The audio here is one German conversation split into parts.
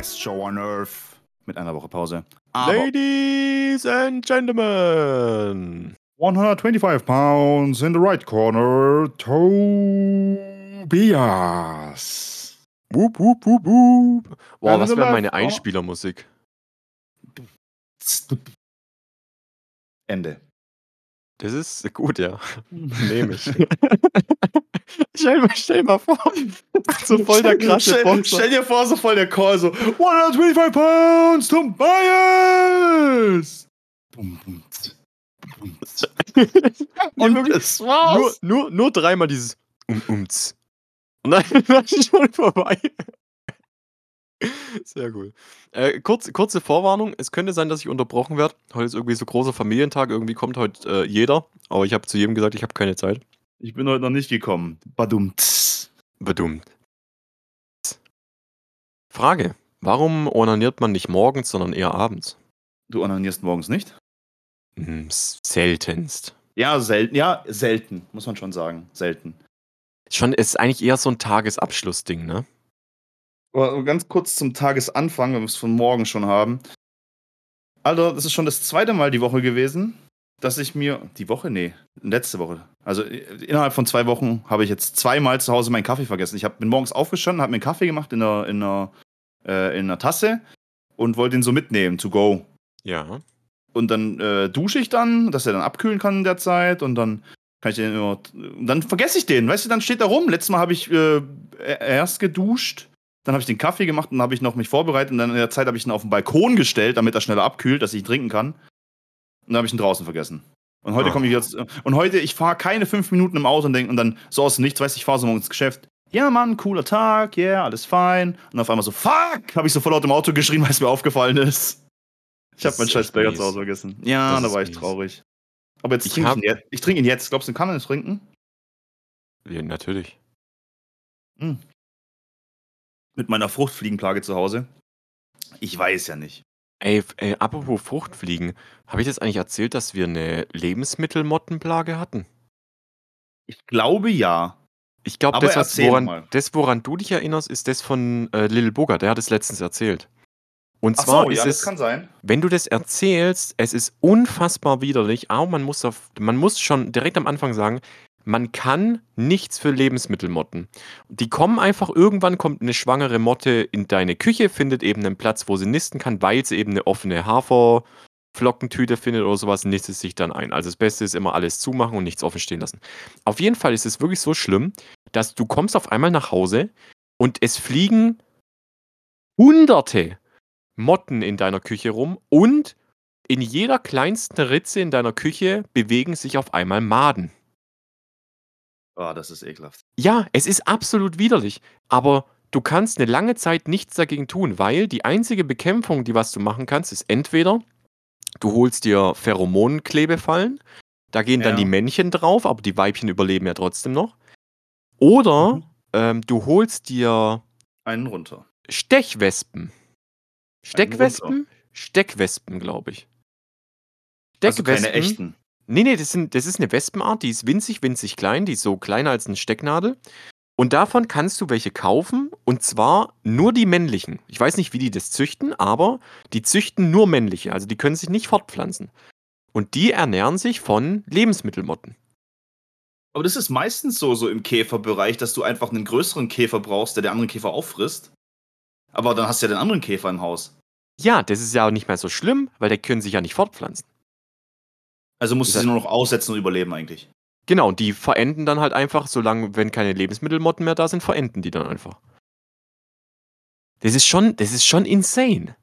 best show on earth. Mit einer Woche Pause. Aber Ladies and Gentlemen. 125 pounds in the right corner, Tobias. Wup, wup, wup, wup. Boah, was wäre meine Einspielermusik? Ende. Das ist gut, ja. Nehme ich. stell, stell mal vor, so voll der krasse stell, stell, dir vor, so voll der Call, so 125 Pounds Tobias! Und das war's. Nur, nur, nur dreimal dieses um, ums. Und dann, dann ist schon vorbei. Sehr cool. Äh, kurz, kurze Vorwarnung: Es könnte sein, dass ich unterbrochen werde. Heute ist irgendwie so großer Familientag. Irgendwie kommt heute äh, jeder. Aber ich habe zu jedem gesagt, ich habe keine Zeit. Ich bin heute noch nicht gekommen. Badumt. Badumt. Frage: Warum onaniert man nicht morgens, sondern eher abends? Du onanierst morgens nicht? Hm, seltenst. Ja, selten. Ja, selten, muss man schon sagen. Selten. Schon ist eigentlich eher so ein Tagesabschlussding, ne? Ganz kurz zum Tagesanfang, wenn wir es von morgen schon haben. Alter, das ist schon das zweite Mal die Woche gewesen, dass ich mir. Die Woche? Nee, letzte Woche. Also innerhalb von zwei Wochen habe ich jetzt zweimal zu Hause meinen Kaffee vergessen. Ich hab, bin morgens aufgestanden, habe mir einen Kaffee gemacht in einer, in einer, äh, in einer Tasse und wollte ihn so mitnehmen, to go. Ja. Und dann äh, dusche ich dann, dass er dann abkühlen kann in der Zeit und dann kann ich den immer. Und dann vergesse ich den, weißt du, dann steht er rum. Letztes Mal habe ich äh, erst geduscht dann habe ich den Kaffee gemacht und habe ich noch mich vorbereitet und dann in der Zeit habe ich ihn auf den Balkon gestellt, damit er schneller abkühlt, dass ich ihn trinken kann. Und dann habe ich ihn draußen vergessen. Und heute komme ich jetzt. Und heute, ich fahre keine fünf Minuten im Auto und denke, und dann so aus nichts, weißt du, ich fahre so morgens ins Geschäft. Ja, Mann, cooler Tag, ja, yeah, alles fein. Und auf einmal so, fuck, habe ich so voll laut im Auto geschrien, weil es mir aufgefallen ist. Ich habe meinen scheiß Burger zu Hause vergessen. Ja, das da war ich traurig. Aber jetzt ich trinke ich, ihn jetzt. ich trinke ihn jetzt. Glaubst du, kann man es trinken? Ja, natürlich. Hm mit meiner Fruchtfliegenplage zu Hause? Ich weiß ja nicht. Ey, ey apropos Fruchtfliegen, habe ich das eigentlich erzählt, dass wir eine Lebensmittelmottenplage hatten? Ich glaube ja. Ich glaube, das, woran, das, woran du dich erinnerst, ist das von äh, Lil Booger. Der hat es letztens erzählt. Und Ach zwar so, ist ja, es, wenn du das erzählst, es ist unfassbar widerlich, aber man muss, auf, man muss schon direkt am Anfang sagen, man kann nichts für Lebensmittelmotten. Die kommen einfach, irgendwann kommt eine schwangere Motte in deine Küche, findet eben einen Platz, wo sie nisten kann, weil sie eben eine offene Haferflockentüte findet oder sowas, nistet sich dann ein. Also das Beste ist immer alles zumachen und nichts offen stehen lassen. Auf jeden Fall ist es wirklich so schlimm, dass du kommst auf einmal nach Hause und es fliegen hunderte Motten in deiner Küche rum und in jeder kleinsten Ritze in deiner Küche bewegen sich auf einmal Maden. Oh, das ist ekelhaft. Ja, es ist absolut widerlich. Aber du kannst eine lange Zeit nichts dagegen tun, weil die einzige Bekämpfung, die was du machen kannst, ist entweder du holst dir Pheromonklebefallen, da gehen dann ja. die Männchen drauf, aber die Weibchen überleben ja trotzdem noch. Oder mhm. ähm, du holst dir einen runter. Stechwespen. Steckwespen? Steckwespen, glaube ich. Steckwespen. Also keine echten. Nee, nee, das, sind, das ist eine Wespenart, die ist winzig, winzig klein, die ist so kleiner als eine Stecknadel. Und davon kannst du welche kaufen und zwar nur die männlichen. Ich weiß nicht, wie die das züchten, aber die züchten nur männliche, also die können sich nicht fortpflanzen. Und die ernähren sich von Lebensmittelmotten. Aber das ist meistens so, so im Käferbereich, dass du einfach einen größeren Käfer brauchst, der den anderen Käfer auffrisst. Aber dann hast du ja den anderen Käfer im Haus. Ja, das ist ja auch nicht mehr so schlimm, weil der können sich ja nicht fortpflanzen. Also musst du sie nur noch aussetzen und überleben eigentlich. Genau, die verenden dann halt einfach, solange, wenn keine Lebensmittelmotten mehr da sind, verenden die dann einfach. Das ist schon, das ist schon insane.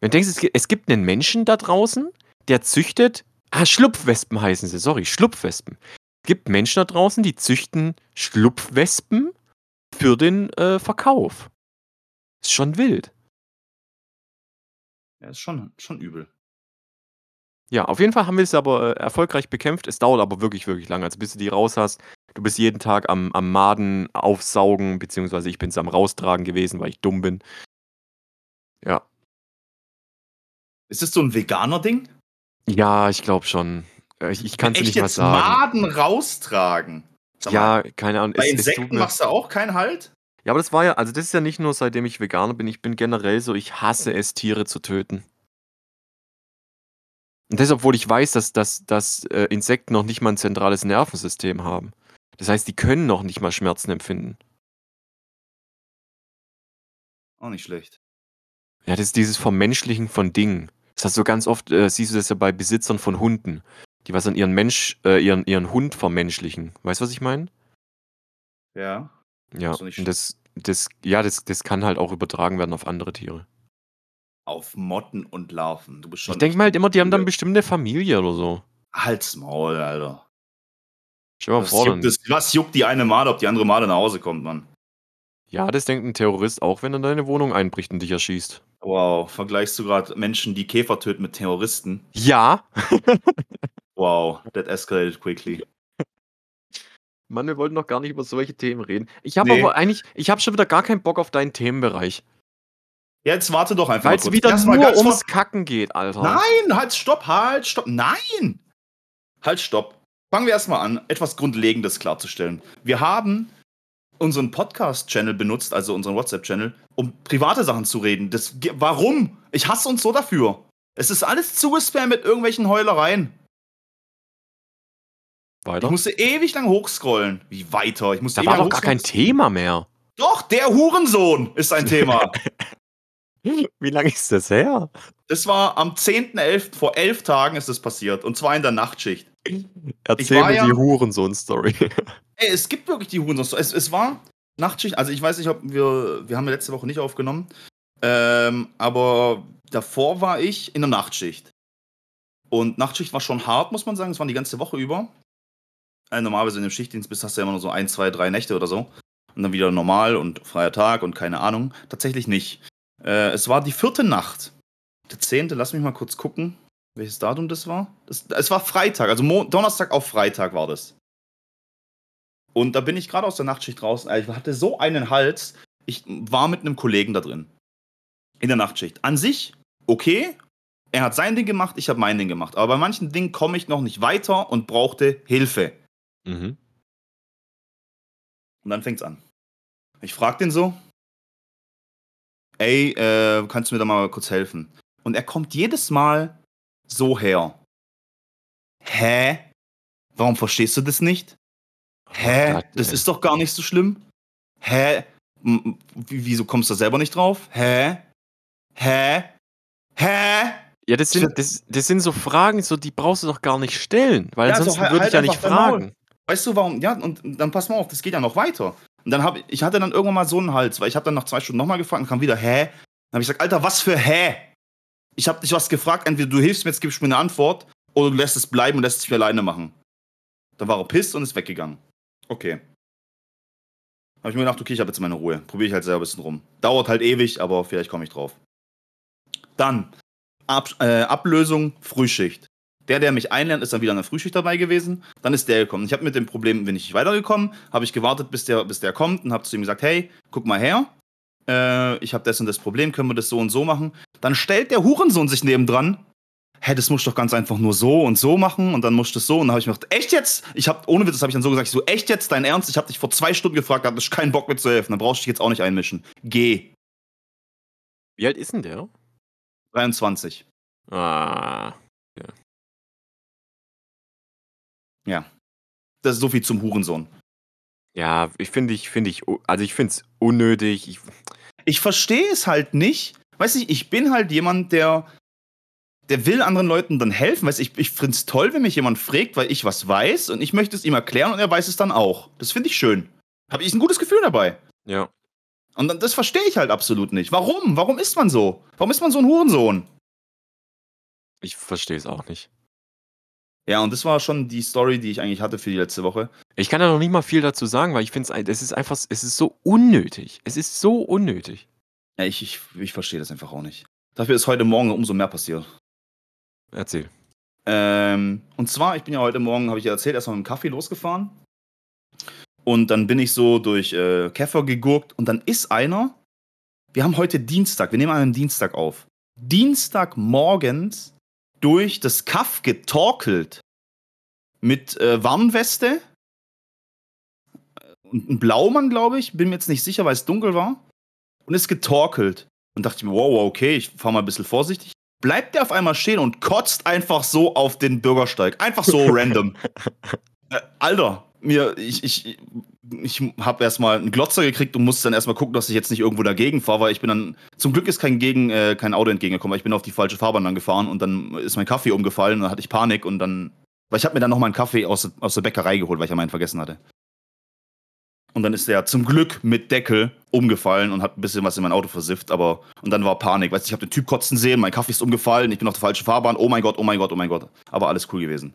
Wenn du denkst, es gibt einen Menschen da draußen, der züchtet, ah, Schlupfwespen heißen sie, sorry, Schlupfwespen. Es gibt Menschen da draußen, die züchten Schlupfwespen für den äh, Verkauf. Ist schon wild. Ja, ist schon, schon übel. Ja, auf jeden Fall haben wir es aber äh, erfolgreich bekämpft. Es dauert aber wirklich, wirklich lange. Also bis du die raus hast, du bist jeden Tag am, am Maden aufsaugen, beziehungsweise ich bin es am raustragen gewesen, weil ich dumm bin. Ja. Ist das so ein veganer Ding? Ja, ich glaube schon. Äh, ich, ich kann es nicht mal sagen. Maden raustragen. ja, keine Ahnung. Bei es, Insekten es machst du auch keinen Halt? Ja, aber das war ja, also das ist ja nicht nur seitdem ich Veganer bin, ich bin generell so, ich hasse es, Tiere zu töten. Und das, obwohl ich weiß, dass, dass, dass äh, Insekten noch nicht mal ein zentrales Nervensystem haben. Das heißt, die können noch nicht mal Schmerzen empfinden. Auch nicht schlecht. Ja, das ist dieses Vermenschlichen von Dingen. Das hast du ganz oft, äh, siehst du das ja bei Besitzern von Hunden, die was an ihren Mensch, äh, ihren, ihren Hund vermenschlichen. Weißt du, was ich meine? Ja. Ja, und das, das, ja, das, das kann halt auch übertragen werden auf andere Tiere. Auf Motten und Larven. Du bist schon Ich denke mal halt immer, die haben dann bestimmt eine Familie oder so. Halt's Maul, Alter. Stell mal Was vor, juckt, das, was juckt die eine Male, ob die andere Male nach Hause kommt, Mann? ja, das denkt ein Terrorist auch, wenn er in deine Wohnung einbricht und dich erschießt. Wow, vergleichst du gerade Menschen, die Käfer töten mit Terroristen? Ja, Wow, that escalated quickly. Mann, wir wollten doch gar nicht über solche Themen reden. Ich habe Nee. aber eigentlich, ich habe schon wieder gar keinen Bock auf deinen Themenbereich. Ja, jetzt warte doch einfach Weil mal es kurz. wieder Erst nur ums Kacken geht, Alter. Nein, halt, stopp, halt, stopp. Nein! Halt, stopp. Fangen wir erstmal an, etwas Grundlegendes klarzustellen. Wir haben unseren Podcast-Channel benutzt, also unseren WhatsApp-Channel, um private Sachen zu reden. Das, warum? Ich hasse uns so dafür. Es ist alles zugespammt mit irgendwelchen Heulereien. Ich Weiter. musste ewig lang hochscrollen. Wie weiter? Ich musste Da war doch gar kein. Thema mehr. Doch, der Hurensohn ist ein Thema. Wie lange ist das her? Das war am 10.11., vor elf Tagen ist es passiert. Und zwar in der Nachtschicht. Erzähl mir ja- die Hurensohn-Story. Ey, es gibt wirklich die Hurensohn. Es, es war Nachtschicht, also ich weiß nicht, ob wir, wir haben letzte Woche nicht aufgenommen, ähm, aber davor war ich in der Nachtschicht. Und Nachtschicht war schon hart, muss man sagen. Es war die ganze Woche über. Äh, normalerweise in dem Schichtdienst bist, hast du ja immer nur so ein, zwei, drei Nächte oder so. Und dann wieder normal und freier Tag und keine Ahnung. Tatsächlich nicht. Äh, es war die vierte Nacht. Der zehnte, lass mich mal kurz gucken, welches Datum das war. Das, es war Freitag, also Mo Donnerstag auf Freitag war das. Und da bin ich gerade aus der Nachtschicht raus. Ich hatte so einen Hals. Ich war mit einem Kollegen da drin. In der Nachtschicht. An sich, okay. Er hat sein Ding gemacht, ich habe mein Ding gemacht. Aber bei manchen Dingen komme ich noch nicht weiter und brauchte Hilfe. mhm. Und dann fängt's an. Ich frag den so: Ey, äh, kannst du mir da mal kurz helfen? Und er kommt jedes Mal so her. Hä? Warum verstehst du das nicht? Hä? Oh Gott, das ist doch gar nicht so schlimm. Hä? M- m- wie- Wieso kommst du da selber nicht drauf? Hä? Hä? Hä? Ja, das sind, das, das sind so Fragen, so, die brauchst du doch gar nicht stellen, weil Ja, also ansonsten halt- würde halt ich ja nicht fragen. Weißt du warum? Ja, und dann pass mal auf, das geht ja noch weiter. Und dann habe ich hatte dann irgendwann mal so einen Hals, weil ich habe dann nach zwei Stunden nochmal gefragt und kam wieder, hä? Dann habe ich gesagt, Alter, was für hä? Ich habe dich was gefragt, entweder du hilfst mir, jetzt gibst du mir eine Antwort, oder du lässt es bleiben und lässt es für alleine machen. Dann war er pisst und ist weggegangen. Okay. Habe ich mir gedacht, okay, ich habe jetzt meine Ruhe. Probiere ich halt selber ein bisschen rum. Dauert halt ewig, aber vielleicht komme ich drauf. Dann, Ab, äh, Ablösung, Frühschicht. Der, der mich einlernt, ist dann wieder an der Frühschicht dabei gewesen. Dann ist der gekommen. Ich habe mit dem Problem, bin ich nicht weitergekommen, habe ich gewartet, bis der, bis der kommt und habe zu ihm gesagt, hey, guck mal her, äh, ich habe das und das Problem, können wir das so und so machen? Dann stellt der Hurensohn sich nebendran, hä, das musst du doch ganz einfach nur so und so machen und dann musst du das so. Und dann habe ich mir gedacht, echt jetzt? Ich habe, ohne Witz, das habe ich dann so gesagt, ich so, echt jetzt, dein Ernst? Ich habe dich vor zwei Stunden gefragt, da hattest keinen Bock mir zu helfen, dann brauchst du dich jetzt auch nicht einmischen. Geh. Wie alt ist denn der? 23. Ah. Das ist so viel zum Hurensohn. Ja, ich finde ich, finde ich, also ich finde es unnötig. Ich, ich verstehe es halt nicht. Weiß nicht, ich bin halt jemand, der, der will anderen Leuten dann helfen. Weiß ich, ich finde es toll, wenn mich jemand fragt, weil ich was weiß und ich möchte es ihm erklären und er weiß es dann auch. Das finde ich schön. Habe ich ein gutes Gefühl dabei. ja. Und dann, das verstehe ich halt absolut nicht. Warum? Warum ist man so? Warum ist man so ein Hurensohn? Ich verstehe es auch nicht. Ja, und das war schon die Story, die ich eigentlich hatte für die letzte Woche. Ich kann da noch nicht mal viel dazu sagen, weil ich finde es, es ist einfach, es ist so unnötig. Es ist so unnötig. Ja, ich, ich, ich verstehe das einfach auch nicht. Dafür ist heute Morgen umso mehr passiert. Erzähl. Ähm, und zwar, ich bin ja heute Morgen, habe ich ja erzählt, erstmal mit dem Kaffee losgefahren. Und dann bin ich so durch äh, Käfer gegurkt und dann ist einer. Wir haben heute Dienstag, wir nehmen einen Dienstag auf. Dienstagmorgens durch das Kaff getorkelt. Mit äh, Warnweste. und ein Blaumann, glaube ich, bin mir jetzt nicht sicher, weil es dunkel war, und ist getorkelt. Und dachte ich mir, wow, okay, ich fahre mal ein bisschen vorsichtig. Bleibt der auf einmal stehen und kotzt einfach so auf den Bürgersteig. Einfach so random. Äh, Alter, mir, ich, ich, ich habe erstmal einen Glotzer gekriegt und musste dann erstmal gucken, dass ich jetzt nicht irgendwo dagegen fahre, weil ich bin dann, zum Glück ist kein, Gegen, äh, kein Auto entgegengekommen, weil ich bin auf die falsche Fahrbahn dann gefahren und dann ist mein Kaffee umgefallen und dann hatte ich Panik und dann, weil ich habe mir dann noch mal einen Kaffee aus, aus der Bäckerei geholt, weil ich ja meinen vergessen hatte. Und dann ist der zum Glück mit Deckel umgefallen und hat ein bisschen was in mein Auto versifft, aber und dann war Panik. Weißt du, ich habe den Typ kotzen sehen, mein Kaffee ist umgefallen, ich bin auf der falschen Fahrbahn, oh mein Gott, oh mein Gott, oh mein Gott. Aber alles cool gewesen.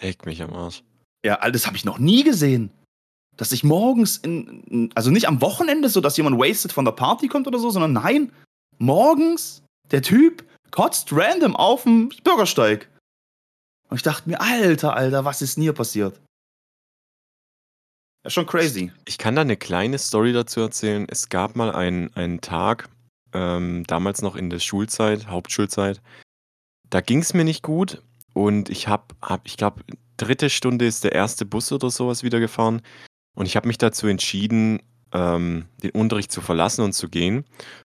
Leck mich am Arsch. Ja, all das habe ich noch nie gesehen. Dass ich morgens in, also nicht am Wochenende, so dass jemand wasted von der Party kommt oder so, sondern nein, morgens der Typ kotzt random auf dem Bürgersteig. Und ich dachte mir, Alter, Alter, was ist denn hier passiert? Ja, schon crazy. Ich kann da eine kleine Story dazu erzählen. Es gab mal einen, einen Tag, ähm, damals noch in der Schulzeit, Hauptschulzeit. Da ging es mir nicht gut und ich habe, hab, ich glaube, dritte Stunde ist der erste Bus oder sowas wieder gefahren. Und ich habe mich dazu entschieden, ähm, den Unterricht zu verlassen und zu gehen.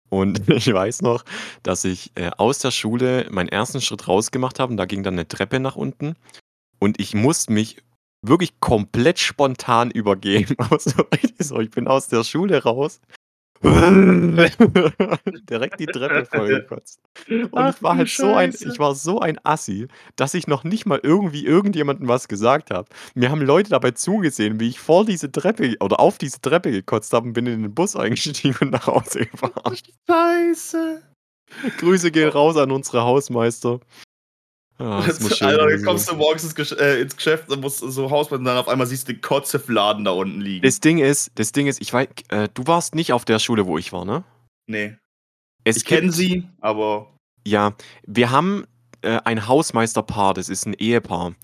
Und ich weiß noch, dass ich äh, aus der Schule meinen ersten Schritt rausgemacht habe und da ging dann eine Treppe nach unten. Und ich musste mich wirklich komplett spontan übergeben. Also, ich bin aus der Schule raus Direkt die Treppe vollgekotzt. Und Ach, ich war halt so ein ich war so ein Assi, dass ich noch nicht mal irgendwie irgendjemandem was gesagt habe. Mir haben Leute dabei zugesehen, wie ich vor diese Treppe oder auf diese Treppe gekotzt habe und bin in den Bus eingestiegen und nach Hause gefahren. Scheiße. Grüße gehen raus an unsere Hausmeister. Das muss schön Alter, dann kommst du morgens ins, Gesch äh, ins Geschäft und musst so Hausmann und dann auf einmal siehst du den Kotzefladen da unten liegen. Das Ding ist, das Ding ist, ich weiß, äh, du warst nicht auf der Schule, wo ich war, ne? Nee. Es ich kenne sie, aber. Ja, wir haben äh, ein Hausmeisterpaar, das ist ein Ehepaar.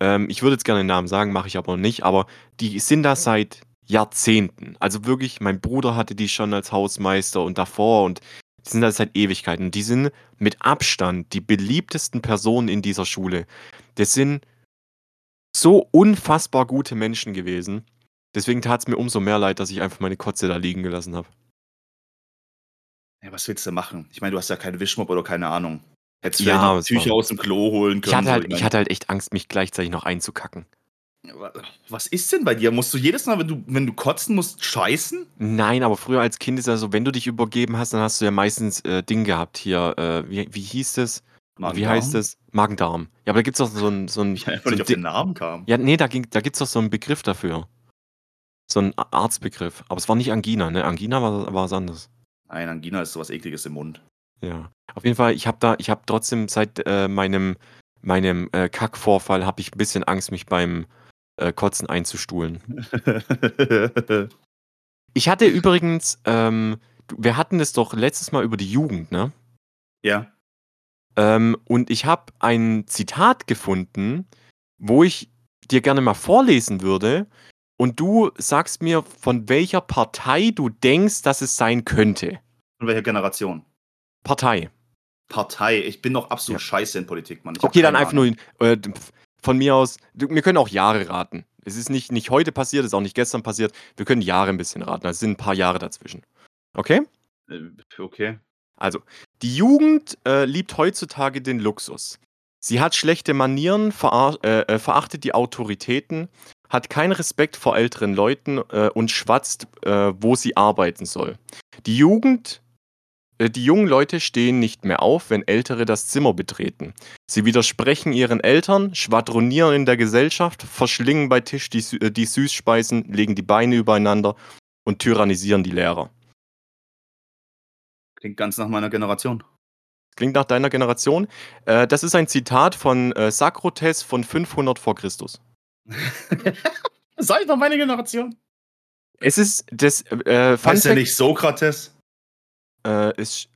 Ähm, ich würde jetzt gerne den Namen sagen, mache ich aber nicht, aber die sind da seit Jahrzehnten. Also wirklich, mein Bruder hatte die schon als Hausmeister und davor und die sind da seit Ewigkeiten. Die sind mit Abstand die beliebtesten Personen in dieser Schule. Das sind so unfassbar gute Menschen gewesen. Deswegen tat es mir umso mehr leid, dass ich einfach meine Kotze da liegen gelassen habe. Ja, was willst du machen? Ich meine, du hast ja keinen Wischmopp oder keine Ahnung. Hättest du ja, Tücher aus dem Klo holen können. Ich hatte, halt, ich hatte halt echt Angst, mich gleichzeitig noch einzukacken. Was ist denn bei dir? Musst du jedes Mal, wenn du, wenn du kotzen musst, scheißen? Nein, aber früher als Kind ist ja so, wenn du dich übergeben hast, dann hast du ja meistens äh, Ding gehabt hier. Äh, wie, wie hieß es? Wie heißt es? Magen-Darm. Ja, aber da gibt es doch so ein. So ein ich einfach so nicht auf den Namen kam. Ja, nee, da, da gibt es doch so einen Begriff dafür. So einen Arztbegriff. Aber es war nicht Angina, ne? Angina war, war was anderes. Nein, Angina ist sowas Ekliges im Mund. Ja. Auf jeden Fall, ich habe da, ich habe trotzdem seit äh, meinem, meinem äh, Kackvorfall habe ich ein bisschen Angst, mich beim äh, Kotzen einzustuhlen. ich hatte übrigens, ähm, wir hatten es doch letztes Mal über die Jugend, ne? Ja. Ähm, und ich habe ein Zitat gefunden, wo ich dir gerne mal vorlesen würde. Und du sagst mir, von welcher Partei du denkst, dass es sein könnte. Von welcher Generation? Partei. Partei. Ich bin noch absolut ja. scheiße in Politik, Mann. Ich okay, dann einfach nur äh, von mir aus, wir können auch Jahre raten. Es ist nicht, nicht heute passiert, es ist auch nicht gestern passiert. Wir können Jahre ein bisschen raten. Also es sind ein paar Jahre dazwischen. Okay? Äh, okay. Also, die Jugend äh, liebt heutzutage den Luxus. Sie hat schlechte Manieren, äh, äh, verachtet die Autoritäten, hat keinen Respekt vor älteren Leuten äh, und schwatzt, äh, wo sie arbeiten soll. Die Jugend die jungen Leute stehen nicht mehr auf, wenn Ältere das Zimmer betreten. Sie widersprechen ihren Eltern, schwadronieren in der Gesellschaft, verschlingen bei Tisch die, äh, die Süßspeisen, legen die Beine übereinander und tyrannisieren die Lehrer. Klingt ganz nach meiner Generation. Klingt nach deiner Generation. Äh, das ist ein Zitat von äh, Sakrotes von 500 vor Christus. Ich doch meine Generation. Es ist das. Äh, heißt ja nicht Sokrates? Äh, ist.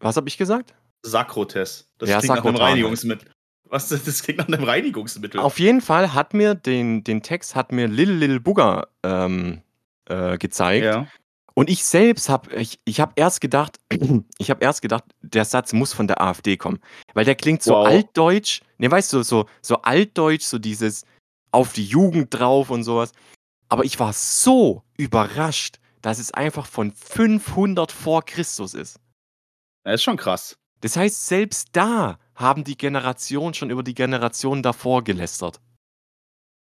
Was habe ich gesagt? Sakrotes. Das ja, klingt Sakrotan. nach einem Reinigungsmittel. Was? Das klingt nach einem Reinigungsmittel. Auf jeden Fall hat mir den, den Text hat mir Lil Lil Bugger ähm, äh, gezeigt. Ja. Und ich selbst habe, ich, ich habe erst gedacht, ich habe erst gedacht, der Satz muss von der AfD kommen. Weil der klingt so wow. altdeutsch. Ne, weißt du, so, so altdeutsch, so dieses auf die Jugend drauf und sowas. Aber ich war so überrascht, dass es einfach von 500 vor Christus ist. Das ist schon krass. Das heißt, selbst da haben die Generationen schon über die Generation davor gelästert.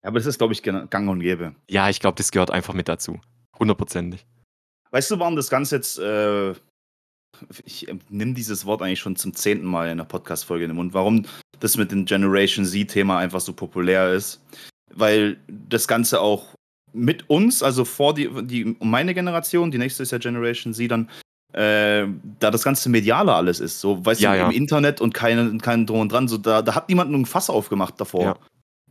Aber das ist, glaube ich, gang und gäbe. Ja, ich glaube, das gehört einfach mit dazu. Hundertprozentig. Weißt du, warum das Ganze jetzt. Äh, ich äh, nehme dieses Wort eigentlich schon zum zehnten Mal in der Podcast-Folge in den Mund. Warum das mit dem Generation Z-Thema einfach so populär ist? Weil das Ganze auch mit uns, also vor die, die meine Generation, die nächste ist ja Generation Z, dann äh, da das ganze Mediale alles ist. So, weißt ja, du, ja. im Internet und keinen kein und Dran. So, da, da hat niemand ein Fass aufgemacht davor. Ja.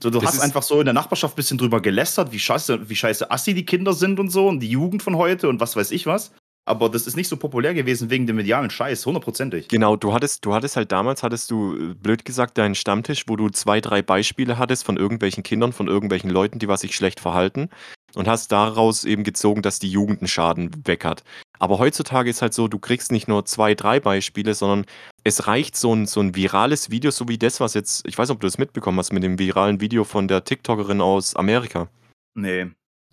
So, du das hast einfach so in der Nachbarschaft ein bisschen drüber gelästert, wie scheiße, wie scheiße assi die Kinder sind und so und die Jugend von heute und was weiß ich was. Aber das ist nicht so populär gewesen wegen dem medialen Scheiß, hundertprozentig. Genau, du hattest, du hattest halt damals, hattest du, äh, blöd gesagt, deinen Stammtisch, wo du zwei, drei Beispiele hattest von irgendwelchen Kindern, von irgendwelchen Leuten, die was sich schlecht verhalten und hast daraus eben gezogen, dass die Jugend einen Schaden weg hat. Aber heutzutage ist halt so, du kriegst nicht nur zwei, drei Beispiele, sondern es reicht so ein, so ein virales Video, so wie das, was jetzt, ich weiß nicht, ob du das mitbekommen hast, mit dem viralen Video von der TikTokerin aus Amerika. Nee.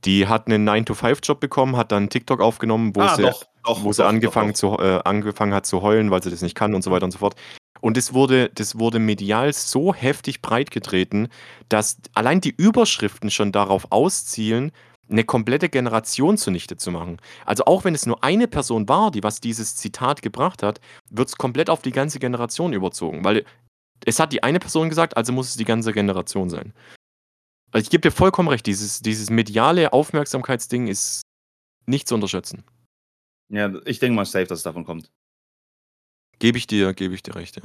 Die hat einen 9-to-5-Job bekommen, hat dann TikTok aufgenommen, wo ah, sie, doch, doch, wo doch, sie angefangen, Zu, äh, angefangen hat zu heulen, weil sie das nicht kann und so weiter und so fort. Und das wurde, das wurde medial so heftig breitgetreten, dass allein die Überschriften schon darauf auszielen, eine komplette Generation zunichte zu machen. Also auch wenn es nur eine Person war, die was dieses Zitat gebracht hat, wird es komplett auf die ganze Generation überzogen, weil es hat die eine Person gesagt, also muss es die ganze Generation sein. Also ich gebe dir vollkommen recht, dieses, dieses mediale Aufmerksamkeitsding ist nicht zu unterschätzen. Ja, ich denke mal safe, dass es davon kommt. Gebe ich dir, gebe ich dir recht, ja.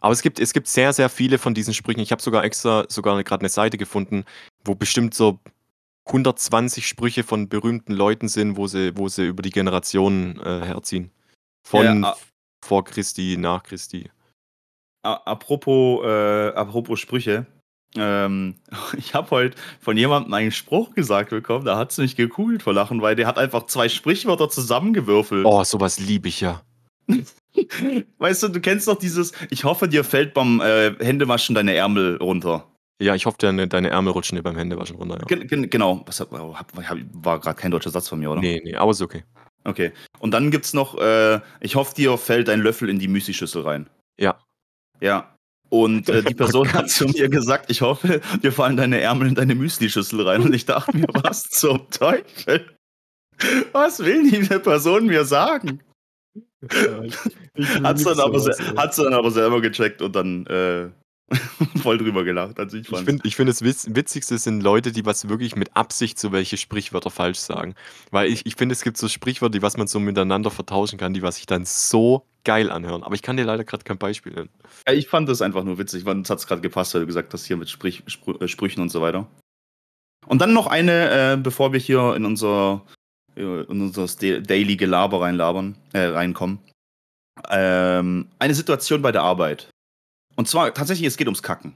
Aber es gibt, es gibt sehr, sehr viele von diesen Sprüchen. Ich habe sogar extra sogar gerade eine Seite gefunden, wo bestimmt so 120 Sprüche von berühmten Leuten sind, wo sie, wo sie über die Generationen äh, herziehen. Von ja, vor Christi, nach Christi. Apropos, äh, apropos Sprüche. Ähm, ich habe heute von jemandem einen Spruch gesagt bekommen, da hat es mich gekugelt vor Lachen, weil der hat einfach zwei Sprichwörter zusammengewürfelt. Oh, sowas liebe ich ja. weißt du, du kennst doch dieses, ich hoffe, dir fällt beim äh, Händewaschen deine Ärmel runter. Ja, ich hoffe, deine, deine Ärmel rutschen dir beim Händewaschen runter. Ja. Gen genau. Was, war gerade kein deutscher Satz von mir, oder? Nee, nee, aber ist okay. Okay. Und dann gibt's noch, äh, ich hoffe, dir fällt ein Löffel in die Müsli-Schüssel rein. Ja. Ja. Und äh, die Person hat zu mir gesagt, ich hoffe, dir fallen deine Ärmel in deine Müsli-Schüssel rein. Und ich dachte mir, was zum Teufel? Was will diese Person mir sagen? hat sie dann, aber, dann aber selber gecheckt und dann äh, voll drüber gelacht. Also ich ich finde, find, das Witzigste sind Leute, die was wirklich mit Absicht so welche Sprichwörter falsch sagen. Weil ich, ich finde, es gibt so Sprichwörter, die was man so miteinander vertauschen kann, die was sich dann so geil anhören. Aber ich kann dir leider gerade kein Beispiel nennen. Ja, ich fand das einfach nur witzig, weil es hat gerade gepasst, weil du gesagt hast, hier mit Sprich, Spr äh, Sprüchen und so weiter. Und dann noch eine, äh, bevor wir hier in unser, in unser Daily Gelaber reinlabern, äh, reinkommen. Ähm, eine Situation bei der Arbeit. Und zwar tatsächlich, es geht ums Kacken.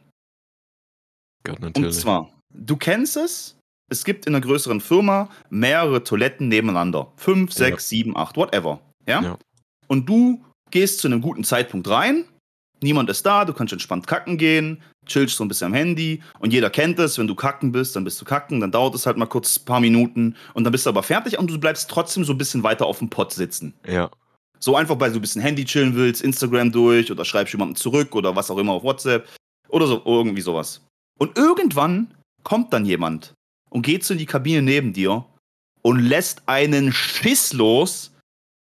Gott, natürlich. Und zwar, du kennst es, es gibt in einer größeren Firma mehrere Toiletten nebeneinander. Fünf, sechs, ja. sieben, acht, whatever. Ja? ja? Und du gehst zu einem guten Zeitpunkt rein, niemand ist da, du kannst entspannt kacken gehen, chillst so ein bisschen am Handy und jeder kennt es, wenn du kacken bist, dann bist du kacken, dann dauert es halt mal kurz ein paar Minuten und dann bist du aber fertig und du bleibst trotzdem so ein bisschen weiter auf dem Pott sitzen. Ja. So einfach, weil du ein bisschen Handy chillen willst, Instagram durch oder schreibst jemandem zurück oder was auch immer auf WhatsApp oder so, irgendwie sowas. Und irgendwann kommt dann jemand und geht so in die Kabine neben dir und lässt einen Schiss los,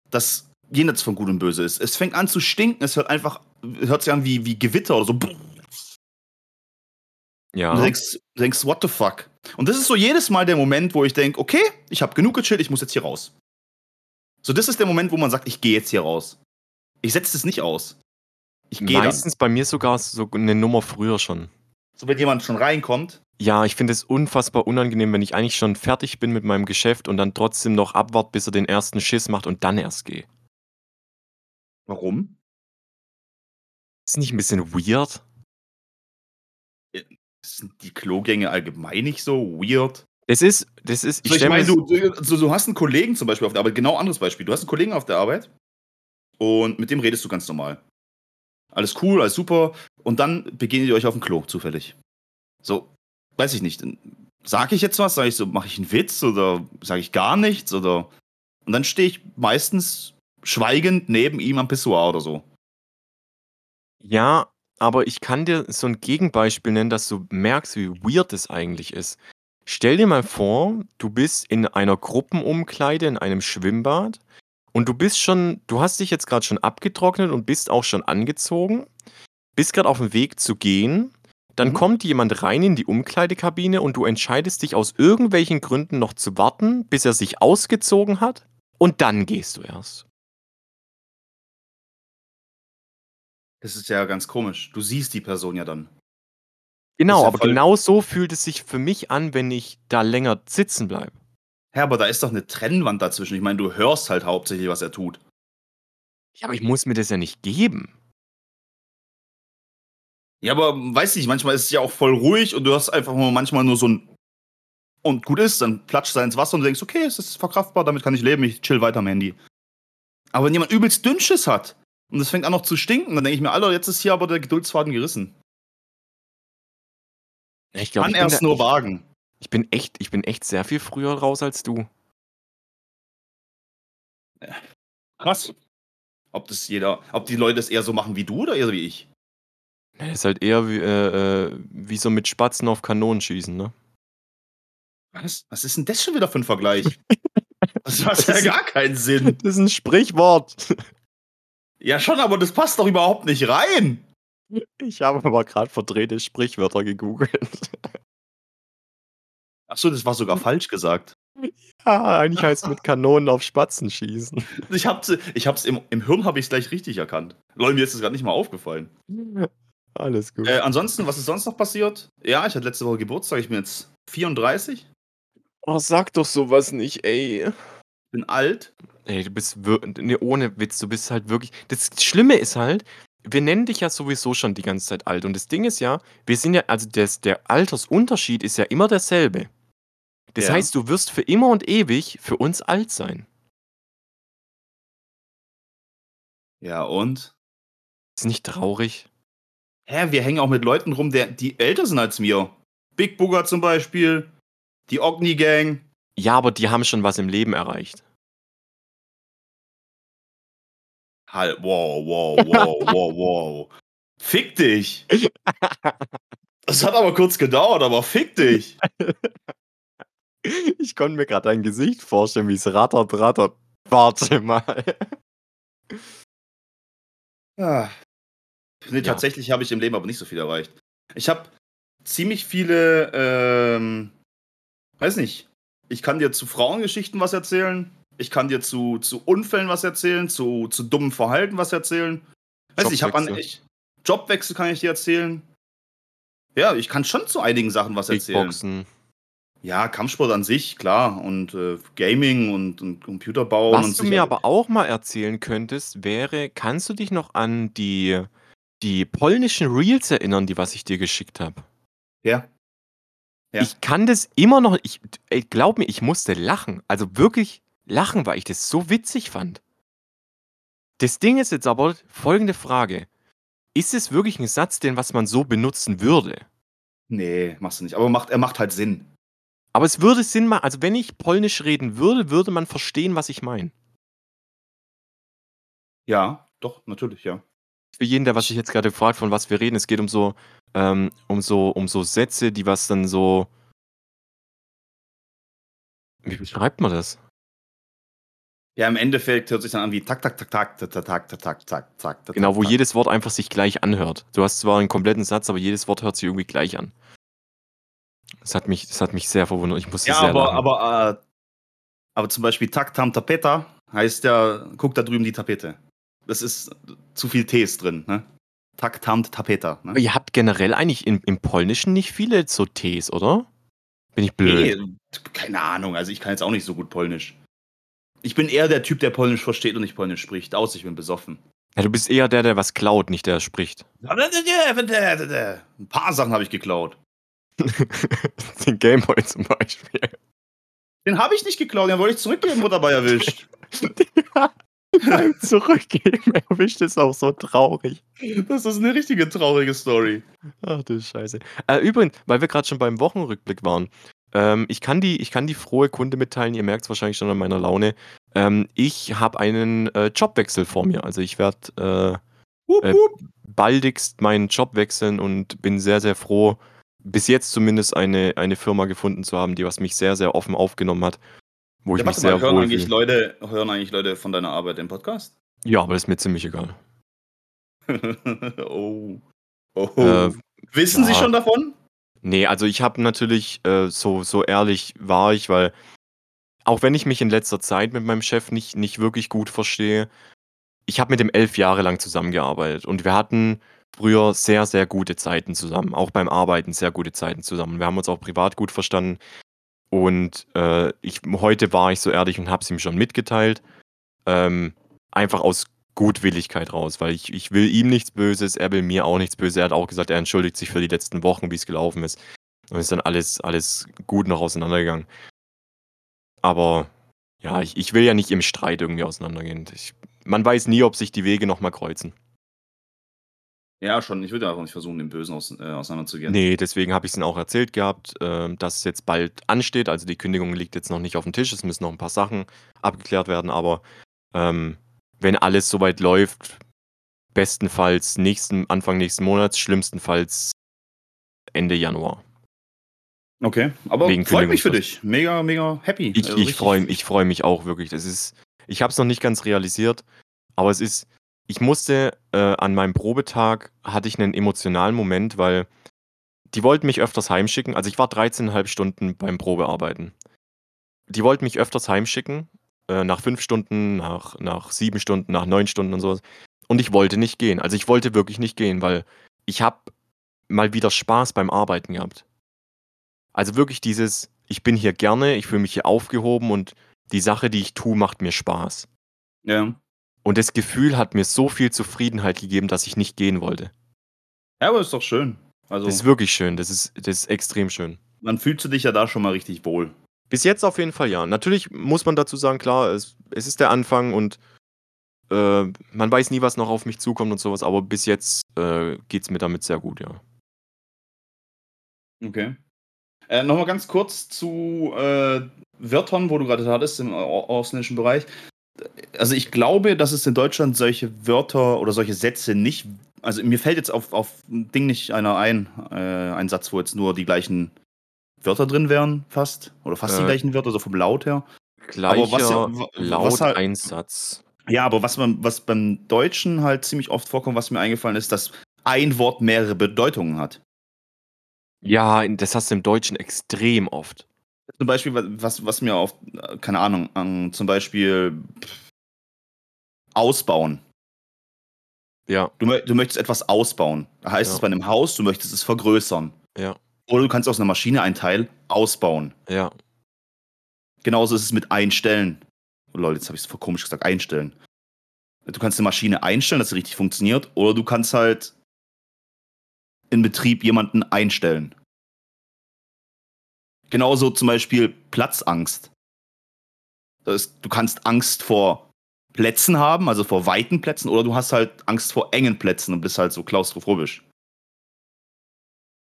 das jenseits von Gut und Böse ist. Es fängt an zu stinken, es hört einfach, hört sich an wie, wie Gewitter oder so. Ja. Du denkst, denkst, what the fuck? Und das ist so jedes Mal der Moment, wo ich denke, okay, ich habe genug gechillt, ich muss jetzt hier raus. So, das ist der Moment, wo man sagt, ich gehe jetzt hier raus. Ich setze es nicht aus. Ich gehe Meistens dann. bei mir sogar so eine Nummer früher schon. So, wenn jemand schon reinkommt. Ja, ich finde es unfassbar unangenehm, wenn ich eigentlich schon fertig bin mit meinem Geschäft und dann trotzdem noch abwart, bis er den ersten Schiss macht und dann erst gehe. Warum? Ist nicht ein bisschen weird? Sind die Klogänge allgemein nicht so weird? Es ist, das ist, ich, so, ich meine, du, du, du, hast einen Kollegen zum Beispiel auf der Arbeit, genau anderes Beispiel. Du hast einen Kollegen auf der Arbeit und mit dem redest du ganz normal. Alles cool, alles super. Und dann begegnet ihr euch auf dem Klo, zufällig. So, weiß ich nicht. sage ich jetzt was? Sage ich so, mache ich einen Witz oder sage ich gar nichts? Oder und dann stehe ich meistens schweigend neben ihm am Pissoir oder so. Ja, aber ich kann dir so ein Gegenbeispiel nennen, dass du merkst, wie weird es eigentlich ist. Stell dir mal vor, du bist in einer Gruppenumkleide in einem Schwimmbad und du bist schon du hast dich jetzt gerade schon abgetrocknet und bist auch schon angezogen, bist gerade auf dem Weg zu gehen, dann Mhm. kommt jemand rein in die Umkleidekabine und du entscheidest dich aus irgendwelchen Gründen noch zu warten, bis er sich ausgezogen hat und dann gehst du erst. Das ist ja ganz komisch. Du siehst die Person ja dann. Genau, ja aber genau so fühlt es sich für mich an, wenn ich da länger sitzen bleibe. Ja, aber da ist doch eine Trennwand dazwischen. Ich meine, du hörst halt hauptsächlich, was er tut. Ja, aber ich muss mir das ja nicht geben. Ja, aber weiß nicht, manchmal ist es ja auch voll ruhig und du hast einfach nur manchmal nur so ein und gut ist, dann platscht er ins Wasser und du denkst, okay, es ist verkraftbar, damit kann ich leben, ich chill weiter am Handy. Aber wenn jemand übelst Dünnschiss hat und es fängt an noch zu stinken, dann denke ich mir, Alter, jetzt ist hier aber der Geduldsfaden gerissen. Ich glaub, kann erst nur wagen. Ich bin echt, ich bin echt sehr viel früher raus als du. Krass. Ob das jeder, ob die Leute das eher so machen wie du oder eher wie ich? Das ist halt eher wie, äh, äh, wie so mit Spatzen auf Kanonen schießen, ne? Was? Was ist denn das schon wieder für ein Vergleich? Das macht ja gar keinen Sinn. Das ist ein Sprichwort. Ja, schon, aber das passt doch überhaupt nicht rein. Ich habe aber gerade verdrehte Sprichwörter gegoogelt. Achso, das war sogar falsch gesagt. Ja, eigentlich heißt es mit Kanonen auf Spatzen schießen. Ich hab's, ich hab's im, im Hirn habe ich es gleich richtig erkannt. Leute, mir ist das gerade nicht mal aufgefallen. Alles gut. Äh, ansonsten, was ist sonst noch passiert? Ja, ich hatte letzte Woche Geburtstag, ich bin jetzt 34. Oh, sag doch sowas nicht, ey. Bin alt. Ey, du bist nee, ohne Witz, du bist halt wirklich. Das Schlimme ist halt, wir nennen dich ja sowieso schon die ganze Zeit alt. Und das Ding ist ja, wir sind ja, also das, der Altersunterschied ist ja immer derselbe. Das ja. heißt, du wirst für immer und ewig für uns alt sein. Ja, und? Ist nicht traurig? Hä, wir hängen auch mit Leuten rum, der, die älter sind als mir. Big Booger zum Beispiel, die Ogni Gang. Ja, aber die haben schon was im Leben erreicht. Halt, wow, wow, wow, wow, wow. Fick dich! Das hat aber kurz gedauert, aber fick dich! Ich konnte mir gerade dein Gesicht vorstellen, wie es rattert, rattert. Warte mal. Ah. Nee, ja. tatsächlich habe ich im Leben aber nicht so viel erreicht. Ich habe ziemlich viele, ähm, weiß nicht, ich kann dir zu Frauengeschichten was erzählen. Ich kann dir zu, zu Unfällen was erzählen, zu, zu dummem Verhalten was erzählen. Weiß ich habe an ich, Jobwechsel kann ich dir erzählen. Ja, ich kann schon zu einigen Sachen was erzählen. Kickboxen. Ja, Kampfsport an sich, klar. Und äh, Gaming und, und Computerbau. Was und du mir aber auch mal erzählen könntest, wäre, kannst du dich noch an die, die polnischen Reels erinnern, die was ich dir geschickt habe? Ja. ja. Ich kann das immer noch, ich, ey, glaub mir, ich musste lachen. Also wirklich lachen, weil ich das so witzig fand. Das Ding ist jetzt aber folgende Frage. Ist es wirklich ein Satz, den was man so benutzen würde? Nee, machst du nicht. Aber macht, er macht halt Sinn. Aber es würde Sinn machen, also wenn ich Polnisch reden würde, würde man verstehen, was ich meine. Ja, doch, natürlich, ja. Für jeden, der was ich jetzt gerade fragt, von was wir reden, es geht um so, ähm, um so, um so Sätze, die was dann so. Wie beschreibt man das? Ja, im Endeffekt hört sich dann an wie tak, tak, tak, tak, tak, tak, tak, tak, tak, tak. Genau, wo jedes Wort einfach sich gleich anhört. Du hast zwar einen kompletten Satz, aber jedes Wort hört sich irgendwie gleich an. Das hat mich, das hat mich sehr verwundert. Ich musste ja, sehr aber, lachen. aber, äh, aber zum Beispiel Tak Tam Tapeta heißt ja, guck da drüben die Tapete. Das ist zu viel Ts drin, ne? Tak Tam Tapeta. Ne? Ihr habt generell eigentlich im, im Polnischen nicht viele so Ts, oder? Bin ich blöd? Nee, keine Ahnung. Also ich kann jetzt auch nicht so gut Polnisch. Ich bin eher der Typ, der Polnisch versteht und nicht Polnisch spricht. Aus, ich bin besoffen. Ja, du bist eher der, der was klaut, nicht der spricht. Ein paar Sachen habe ich geklaut. Den Gameboy zum Beispiel. Den habe ich nicht geklaut, den wollte ich zurückgeben, wurde dabei erwischt. Beim Zurückgeben erwischt ist auch so traurig. Das ist eine richtige traurige Story. Ach du Scheiße. Äh, übrigens, weil wir gerade schon beim Wochenrückblick waren. Ähm, ich, kann die, ich kann die frohe Kunde mitteilen, ihr merkt es wahrscheinlich schon an meiner Laune. Ähm, ich habe einen äh, Jobwechsel vor mir. Also ich werde äh, äh, baldigst meinen Job wechseln und bin sehr, sehr froh, bis jetzt zumindest eine, eine Firma gefunden zu haben, die was mich sehr, sehr offen aufgenommen hat. Wo ja, ich mich sehr mal, hören eigentlich, Leute, hören eigentlich Leute von deiner Arbeit im Podcast? Ja, aber das ist mir ziemlich egal. oh. oh. Äh, Wissen ja. Sie schon davon? Nee, also ich habe natürlich, äh, so, so ehrlich war ich, weil auch wenn ich mich in letzter Zeit mit meinem Chef nicht, nicht wirklich gut verstehe, ich habe mit dem elf Jahre lang zusammengearbeitet und wir hatten früher sehr, sehr gute Zeiten zusammen, auch beim Arbeiten sehr gute Zeiten zusammen. Wir haben uns auch privat gut verstanden und äh, ich, heute war ich so ehrlich und habe es ihm schon mitgeteilt, ähm, einfach aus Gutwilligkeit raus, weil ich, ich will ihm nichts Böses, er will mir auch nichts Böses. Er hat auch gesagt, er entschuldigt sich für die letzten Wochen, wie es gelaufen ist. Und ist dann alles, alles gut noch auseinandergegangen. Aber ja, ich, ich will ja nicht im Streit irgendwie auseinandergehen. Ich, man weiß nie, ob sich die Wege nochmal kreuzen. Ja, schon. Ich würde einfach nicht versuchen, den Bösen aus, äh, auseinanderzugehen. Nee, deswegen habe ich es ihnen auch erzählt gehabt, äh, dass es jetzt bald ansteht. Also die Kündigung liegt jetzt noch nicht auf dem Tisch. Es müssen noch ein paar Sachen abgeklärt werden. Aber ähm, wenn alles soweit läuft, bestenfalls nächsten, Anfang nächsten Monats, schlimmstenfalls Ende Januar. Okay, aber Wegen freut mich für dich. Mega, mega happy. Ich, also ich freue ich freu mich auch wirklich. Das ist, ich habe es noch nicht ganz realisiert, aber es ist, ich musste äh, an meinem Probetag, hatte ich einen emotionalen Moment, weil die wollten mich öfters heimschicken. Also ich war 13,5 Stunden beim Probearbeiten. Die wollten mich öfters heimschicken, äh, nach fünf Stunden, nach, nach sieben Stunden, nach neun Stunden und sowas. Und ich wollte nicht gehen. Also ich wollte wirklich nicht gehen, weil ich habe mal wieder Spaß beim Arbeiten gehabt. Also wirklich dieses, ich bin hier gerne, ich fühle mich hier aufgehoben und die Sache, die ich tue, macht mir Spaß. Ja. Und das Gefühl hat mir so viel Zufriedenheit gegeben, dass ich nicht gehen wollte. Ja, aber ist doch schön. Also, das ist wirklich schön, das ist, das ist extrem schön. Dann fühlst du dich ja da schon mal richtig wohl. Bis jetzt auf jeden Fall ja. Natürlich muss man dazu sagen, klar, es, es ist der Anfang und äh, man weiß nie, was noch auf mich zukommt und sowas, aber bis jetzt äh, geht es mir damit sehr gut, ja. Okay. Äh, Nochmal ganz kurz zu äh, Wörtern, wo du gerade hattest, im ausländischen Bereich. Also ich glaube, dass es in Deutschland solche Wörter oder solche Sätze nicht. Also mir fällt jetzt auf, auf ein Ding nicht einer ein, äh, ein Satz, wo jetzt nur die gleichen Wörter drin wären, fast. Oder fast die äh, gleichen Wörter, so vom Laut her. Gleicher was Laut halt, Einsatz. Ja, aber was, man, was beim Deutschen halt ziemlich oft vorkommt, was mir eingefallen ist, dass ein Wort mehrere Bedeutungen hat. Ja, das hast du im Deutschen extrem oft. Zum Beispiel, was, was mir auf, keine Ahnung, an, zum Beispiel ausbauen. Ja. Du, du möchtest etwas ausbauen. Da heißt ja. es bei einem Haus, du möchtest es vergrößern. Ja. Oder du kannst aus einer Maschine ein Teil ausbauen. Ja. Genauso ist es mit einstellen. Oh lol, jetzt habe ich es komisch gesagt, einstellen. Du kannst eine Maschine einstellen, dass sie richtig funktioniert, oder du kannst halt in Betrieb jemanden einstellen. Genauso zum Beispiel Platzangst. Das, du kannst Angst vor Plätzen haben, also vor weiten Plätzen, oder du hast halt Angst vor engen Plätzen und bist halt so klaustrophobisch.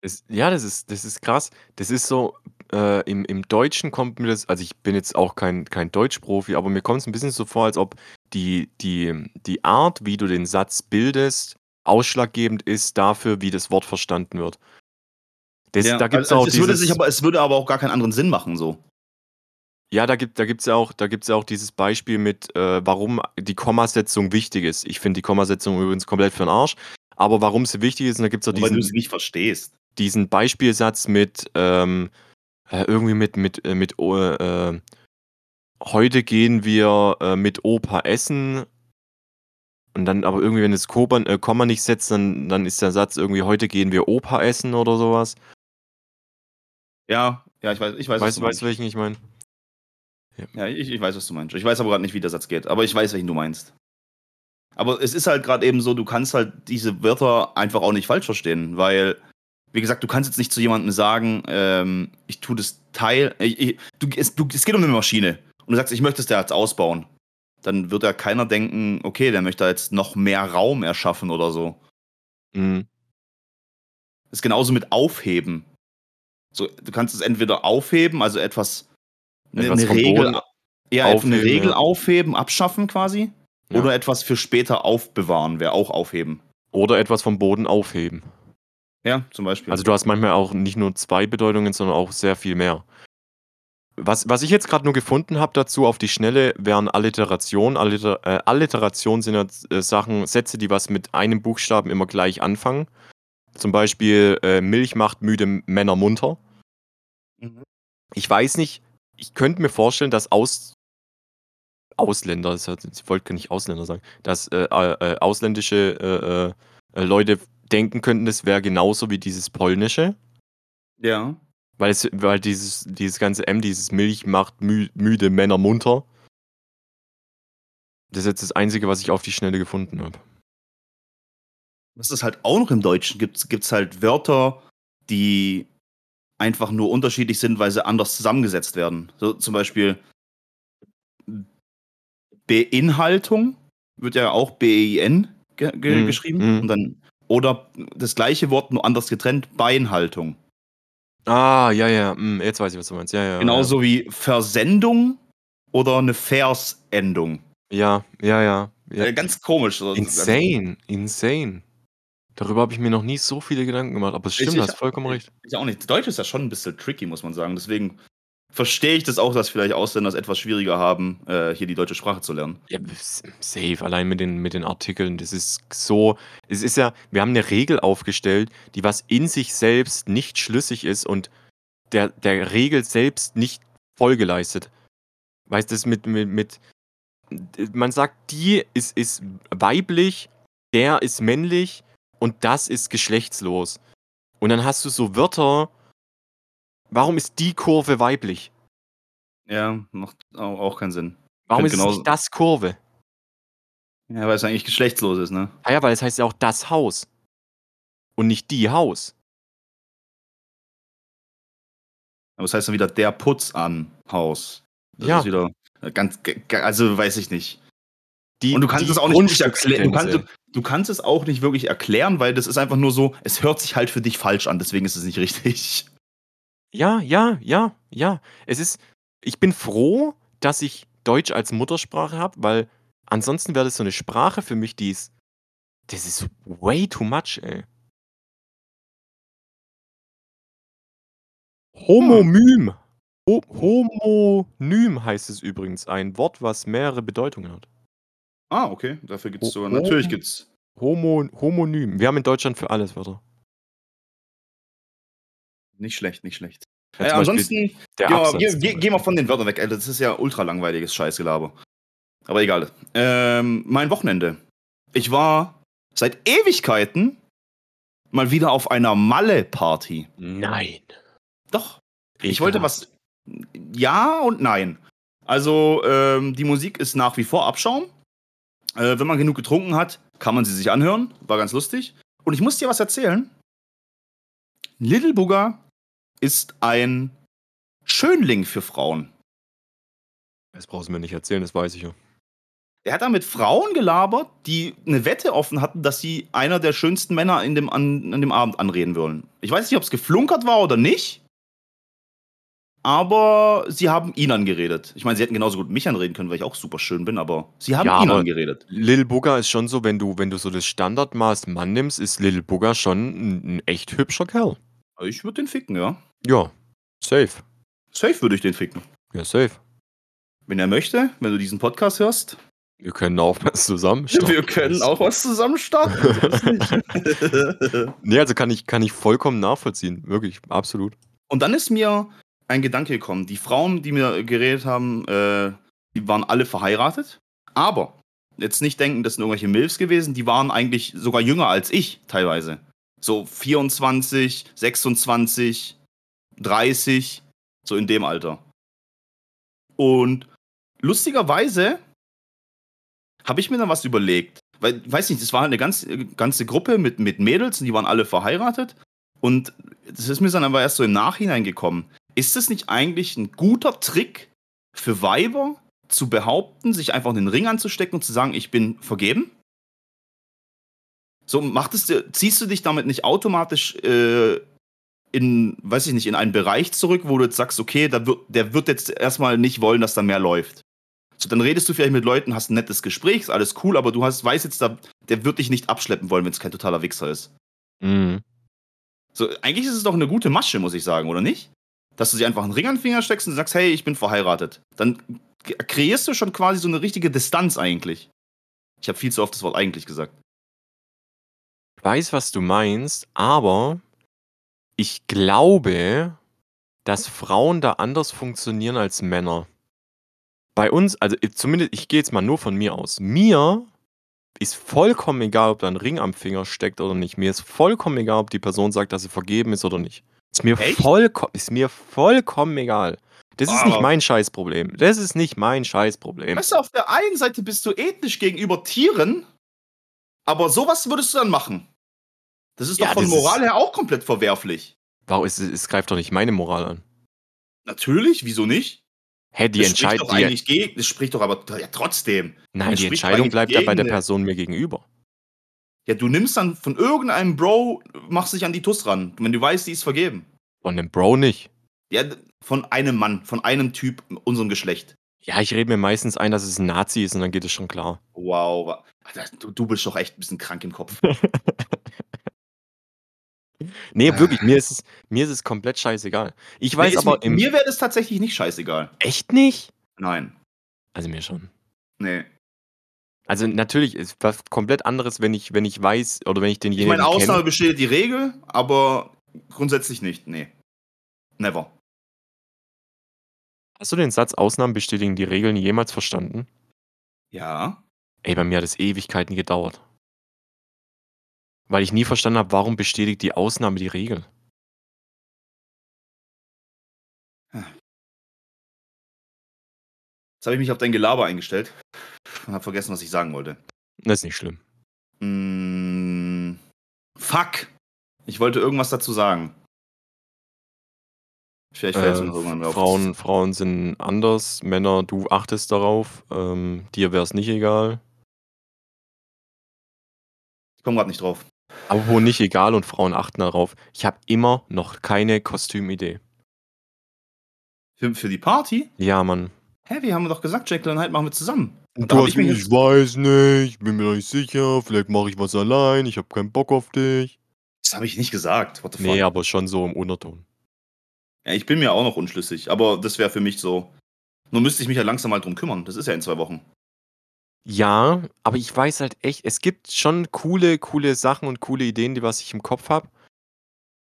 Es, ja, das ist, das ist krass. Das ist so, äh, im, im Deutschen kommt mir das, also ich bin jetzt auch kein, kein Deutschprofi, aber mir kommt es ein bisschen so vor, als ob die, die, die Art, wie du den Satz bildest, ausschlaggebend ist dafür, wie das Wort verstanden wird. Das, ja, da gibt's also, auch es, würde sich aber, es würde aber auch gar keinen anderen Sinn machen, so. Ja, da gibt es ja, auch, ja auch dieses Beispiel mit, äh, warum die Kommasetzung wichtig ist. Ich finde die Kommasetzung übrigens komplett für den Arsch. Aber warum sie wichtig ist, und da gibt es auch diesen. Weil du es nicht verstehst diesen Beispielsatz mit ähm, äh, irgendwie mit mit äh, mit äh, heute gehen wir äh, mit Opa essen und dann aber irgendwie wenn das Komma, äh, Komma nicht setzt, dann dann ist der Satz irgendwie heute gehen wir Opa essen oder sowas. Ja, ja, ich weiß, ich weiß. Weißt du, weißt, welchen ich meine? Ja, ja ich, ich weiß, was du meinst. Ich weiß aber gerade nicht, wie der Satz geht, aber ich weiß, welchen du meinst. Aber es ist halt gerade eben so, du kannst halt diese Wörter einfach auch nicht falsch verstehen, weil wie gesagt, du kannst jetzt nicht zu jemandem sagen, ähm, ich tue das Teil, ich, ich, du, es, du, es geht um eine Maschine und du sagst, ich möchte es da jetzt ausbauen. Dann wird ja keiner denken, okay, der möchte jetzt noch mehr Raum erschaffen oder so. Mhm. Das ist genauso mit Aufheben. So, du kannst es entweder aufheben, also etwas, eine, eine Regel, ja, aufheben, eine Regel ja. aufheben, abschaffen quasi. Ja. Oder etwas für später aufbewahren, wäre auch aufheben. Oder etwas vom Boden aufheben. Ja, zum Beispiel. Also du hast manchmal auch nicht nur zwei Bedeutungen, sondern auch sehr viel mehr. Was, was ich jetzt gerade nur gefunden habe dazu auf die Schnelle, wären Alliterationen. Alliter, äh, Alliterationen sind ja äh, Sachen, Sätze, die was mit einem Buchstaben immer gleich anfangen. Zum Beispiel äh, Milch macht müde Männer munter. Mhm. Ich weiß nicht, ich könnte mir vorstellen, dass Aus, Ausländer, ich wollte nicht Ausländer sagen, dass äh, äh, ausländische äh, Leute denken könnten, das wäre genauso wie dieses polnische. Ja. Weil, es, weil dieses, dieses ganze M, dieses Milch macht mü müde Männer munter. Das ist jetzt das Einzige, was ich auf die Schnelle gefunden habe. Was es halt auch noch im Deutschen gibt, gibt es halt Wörter, die einfach nur unterschiedlich sind, weil sie anders zusammengesetzt werden. So zum Beispiel Beinhaltung wird ja auch B-E-I-N ge ge mm, geschrieben. Mm. Und dann, oder das gleiche Wort, nur anders getrennt, Beinhaltung. Ah, ja, ja, hm, jetzt weiß ich, was du meinst. Ja, ja, Genauso ja. wie Versendung oder eine Versendung. Ja, ja, ja. ja. Äh, ganz komisch. Insane, insane. Darüber habe ich mir noch nie so viele Gedanken gemacht, aber es stimmt, du hast vollkommen recht. Ich auch nicht. Deutsch ist ja schon ein bisschen tricky, muss man sagen. Deswegen verstehe ich das auch, dass vielleicht Ausländer es etwas schwieriger haben, äh, hier die deutsche Sprache zu lernen. Ja, safe, allein mit den, mit den Artikeln. Das ist so. Es ist ja, wir haben eine Regel aufgestellt, die was in sich selbst nicht schlüssig ist und der, der Regel selbst nicht Folge leistet. Weißt du, das mit, mit, mit. Man sagt, die ist, ist weiblich, der ist männlich und das ist geschlechtslos. Und dann hast du so Wörter, Warum ist die Kurve weiblich? Ja, macht auch keinen Sinn. Warum ist genauso... nicht das Kurve? Ja, weil es eigentlich geschlechtslos ist, ne? Ah ja, weil es heißt ja auch das Haus. Und nicht die Haus. Aber es heißt dann wieder der Putz an Haus. Das ja. ist wieder ganz, also weiß ich nicht. Die, und du kannst es auch nicht erklären. Du kannst, du kannst es auch nicht wirklich erklären, weil das ist einfach nur so, es hört sich halt für dich falsch an, deswegen ist es nicht richtig. Ja, ja, ja, ja. Es ist ich bin froh, dass ich Deutsch als Muttersprache habe, weil ansonsten wäre das so eine Sprache für mich, die ist das ist way too much, ey. Homonym. Ho Homonym heißt es übrigens, ein Wort, was mehrere Bedeutungen hat. Ah, okay, dafür gibt's sogar natürlich gibt's Homo Homonym. Wir haben in Deutschland für alles Wörter. Nicht schlecht, nicht schlecht. Ja, äh, ansonsten, ja, geh, geh, geh, mal von den Wörtern weg, Alter. Das ist ja ultra langweiliges Scheißgelaber. Aber egal. Ähm, mein Wochenende. Ich war seit Ewigkeiten mal wieder auf einer Malle-Party. Nein. Doch. Ich, ich wollte was. Ja und nein. Also, ähm, die Musik ist nach wie vor Abschaum. Äh, wenn man genug getrunken hat, kann man sie sich anhören. War ganz lustig. Und ich muss dir was erzählen. Little Booger ist ein Schönling für Frauen. Das brauchst du mir nicht erzählen, das weiß ich ja. Er hat da mit Frauen gelabert, die eine Wette offen hatten, dass sie einer der schönsten Männer in dem, an, an dem Abend anreden wollen. Ich weiß nicht, ob es geflunkert war oder nicht. Aber sie haben ihn angeredet. Ich meine, sie hätten genauso gut mich anreden können, weil ich auch super schön bin, aber sie haben ja, ihn angeredet. Lil Booger ist schon so, wenn du, wenn du so das Standardmaß Mann nimmst, ist Lil Booger schon ein, ein echt hübscher Kerl. Ich würde den ficken, ja. Ja, safe. Safe würde ich den ficken. Ja, safe. Wenn er möchte, wenn du diesen Podcast hörst. Wir können auch was zusammen starten. Wir können auch was zusammen starten. nee, also kann ich, kann ich vollkommen nachvollziehen. Wirklich, absolut. Und dann ist mir ein Gedanke gekommen. Die Frauen, die mir geredet haben, äh, die waren alle verheiratet. Aber jetzt nicht denken, das sind irgendwelche Milfs gewesen. Die waren eigentlich sogar jünger als ich teilweise. So 24, 26, 30, so in dem Alter. Und lustigerweise habe ich mir dann was überlegt. Weil, weiß nicht, das war eine ganz, ganze Gruppe mit, mit Mädels und die waren alle verheiratet. Und das ist mir dann aber erst so im Nachhinein gekommen. Ist das nicht eigentlich ein guter Trick für Weiber, zu behaupten, sich einfach in den Ring anzustecken und zu sagen, ich bin vergeben? So macht es, ziehst du dich damit nicht automatisch äh, in, weiß ich nicht, in einen Bereich zurück, wo du jetzt sagst, okay, da wird, der wird jetzt erstmal nicht wollen, dass da mehr läuft. So, dann redest du vielleicht mit Leuten, hast ein nettes Gespräch, ist alles cool, aber du hast, weißt jetzt, da, der wird dich nicht abschleppen wollen, wenn es kein totaler Wichser ist. Mhm. So, eigentlich ist es doch eine gute Masche, muss ich sagen, oder nicht? Dass du sie einfach einen Ring an den Finger steckst und sagst, hey, ich bin verheiratet. Dann kreierst du schon quasi so eine richtige Distanz eigentlich. Ich habe viel zu oft das Wort eigentlich gesagt. Ich weiß, was du meinst, aber ich glaube, dass Frauen da anders funktionieren als Männer. Bei uns, also zumindest, ich gehe jetzt mal nur von mir aus. Mir ist vollkommen egal, ob da ein Ring am Finger steckt oder nicht. Mir ist vollkommen egal, ob die Person sagt, dass sie vergeben ist oder nicht. Ist mir, vollkommen, ist mir vollkommen egal. Das ist nicht mein Scheißproblem. Das ist nicht mein Scheißproblem. Weißt du, auf der einen Seite bist du ethnisch gegenüber Tieren, aber sowas würdest du dann machen. Das ist doch ja, von Moral her auch komplett verwerflich. Warum? Es, es greift doch nicht meine Moral an. Natürlich, wieso nicht? Hä, die Entscheidung. eigentlich gegen, das spricht doch aber ja, trotzdem. Nein, die Entscheidung bleibt ja bei der Person mir gegenüber. Ja, du nimmst dann von irgendeinem Bro, machst dich an die Tuss ran, wenn du weißt, die ist vergeben. Von dem Bro nicht. Ja, von einem Mann, von einem Typ, unserem Geschlecht. Ja, ich rede mir meistens ein, dass es ein Nazi ist und dann geht es schon klar. Wow, du, du bist doch echt ein bisschen krank im Kopf. nee, wirklich, mir ist, es, mir ist es komplett scheißegal. Ich weiß nee, aber. Im mir wäre das tatsächlich nicht scheißegal. Echt nicht? Nein. Also mir schon. Nee. Also natürlich ist was komplett anderes, wenn ich, wenn ich weiß oder wenn ich denjenigen. Ich meine, Ausnahme besteht die Regel, aber grundsätzlich nicht. Nee. Never. Hast du den Satz Ausnahmen bestätigen die Regeln jemals verstanden? Ja. Ey, bei mir hat es Ewigkeiten gedauert. Weil ich nie verstanden habe, warum bestätigt die Ausnahme die Regel? Jetzt habe ich mich auf dein Gelaber eingestellt und habe vergessen, was ich sagen wollte. Das ist nicht schlimm. Mm, fuck! Ich wollte irgendwas dazu sagen. Vielleicht fällt es äh, irgendwann auf. Frauen, Frauen sind anders, Männer, du achtest darauf. Ähm, dir wäre es nicht egal. Ich komme gerade nicht drauf. Aber wo nicht egal und Frauen achten darauf. Ich habe immer noch keine Kostümidee. Für, für die Party? Ja, Mann. Hä, wir haben doch gesagt, Jacqueline, halt machen wir zusammen. Und du hast ich, ich weiß nicht, bin mir nicht sicher, vielleicht mache ich was allein, ich habe keinen Bock auf dich. Das habe ich nicht gesagt. What the fuck? Nee, aber schon so im Unterton. Ja, ich bin mir auch noch unschlüssig, aber das wäre für mich so. Nur müsste ich mich ja langsam mal drum kümmern. Das ist ja in zwei Wochen. Ja, aber ich weiß halt echt, es gibt schon coole, coole Sachen und coole Ideen, die was ich im Kopf habe.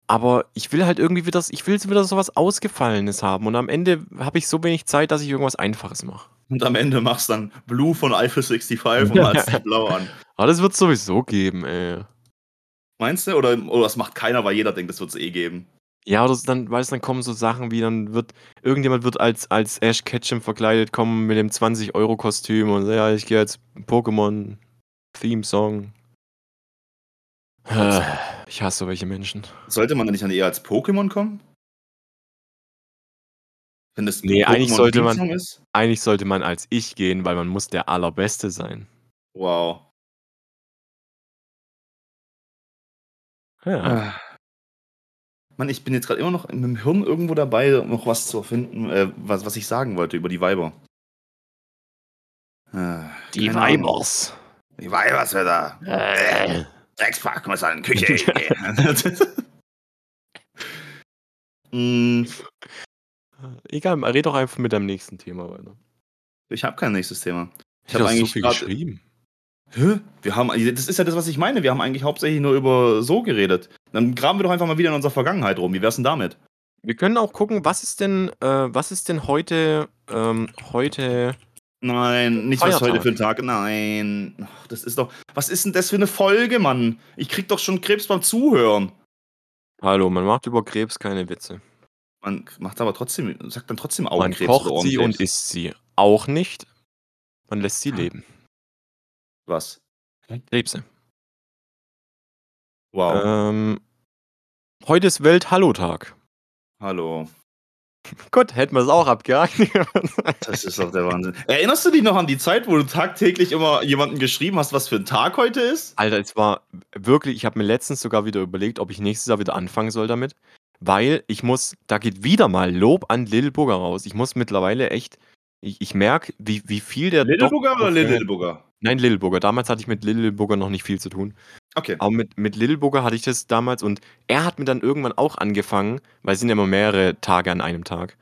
Aber ich will halt irgendwie wieder, ich will wieder so was Ausgefallenes haben. Und am Ende habe ich so wenig Zeit, dass ich irgendwas Einfaches mache. Und am Ende machst du dann Blue von Eiffel 65 und malst blau an. Aber das wird sowieso geben, ey. Meinst du? Oder, oder das macht keiner, weil jeder denkt, das wird es eh geben. Ja, oder dann, weißt du, dann kommen so Sachen wie, dann wird, irgendjemand wird als, als Ash Ketchum verkleidet, kommen mit dem 20-Euro-Kostüm und ja, ich gehe jetzt Pokémon-Theme-Song. Ich hasse solche Menschen. Sollte man dann nicht dann eher als Pokémon kommen? Wenn das nee, eigentlich sollte man, ist? eigentlich sollte man als ich gehen, weil man muss der Allerbeste sein. Wow. Ja. Mann, ich bin jetzt gerade immer noch mit dem Hirn irgendwo dabei, noch was zu finden, äh, was, was ich sagen wollte über die Weiber. Äh, die Weibers. Die Weibers wieder. Äh. Dreckspack, muss an Küche. mm. Egal, red doch einfach mit deinem nächsten Thema weiter. Ich habe kein nächstes Thema. Ich, ich habe eigentlich so viel geschrieben. Hä? Wir haben, das ist ja das, was ich meine. Wir haben eigentlich hauptsächlich nur über so geredet. Dann graben wir doch einfach mal wieder in unserer Vergangenheit rum. Wie wär's denn damit? Wir können auch gucken, was ist denn, äh, was ist denn heute, ähm, heute. Nein, nicht Feiertag. was heute für ein Tag. Nein. Ach, das ist doch. Was ist denn das für eine Folge, Mann? Ich krieg doch schon Krebs beim Zuhören. Hallo, man macht über Krebs keine Witze. Man macht aber trotzdem, sagt dann trotzdem Augenkrebs. Man kocht sie und isst sie. Auch nicht. Man lässt sie leben. Was? Krebse. Wow. Ähm, heute ist Welt-Hallo-Tag. Hallo. Gut, hätten wir es auch abgehakt. das ist doch der Wahnsinn. Erinnerst du dich noch an die Zeit, wo du tagtäglich immer jemanden geschrieben hast, was für ein Tag heute ist? Alter, es war wirklich, ich habe mir letztens sogar wieder überlegt, ob ich nächstes Jahr wieder anfangen soll damit. weil ich muss, da geht wieder mal Lob an Lil Bugger raus. Ich muss mittlerweile echt, ich, ich merke, wie, wie viel der. Lil Bugger oder Lil Bugger? Nein, Lil Bugger. Damals hatte ich mit Lil Bugger noch nicht viel zu tun. Okay. Aber mit, mit Lil Bugger hatte ich das damals und er hat mir dann irgendwann auch angefangen, weil es sind ja immer mehrere Tage an einem Tag,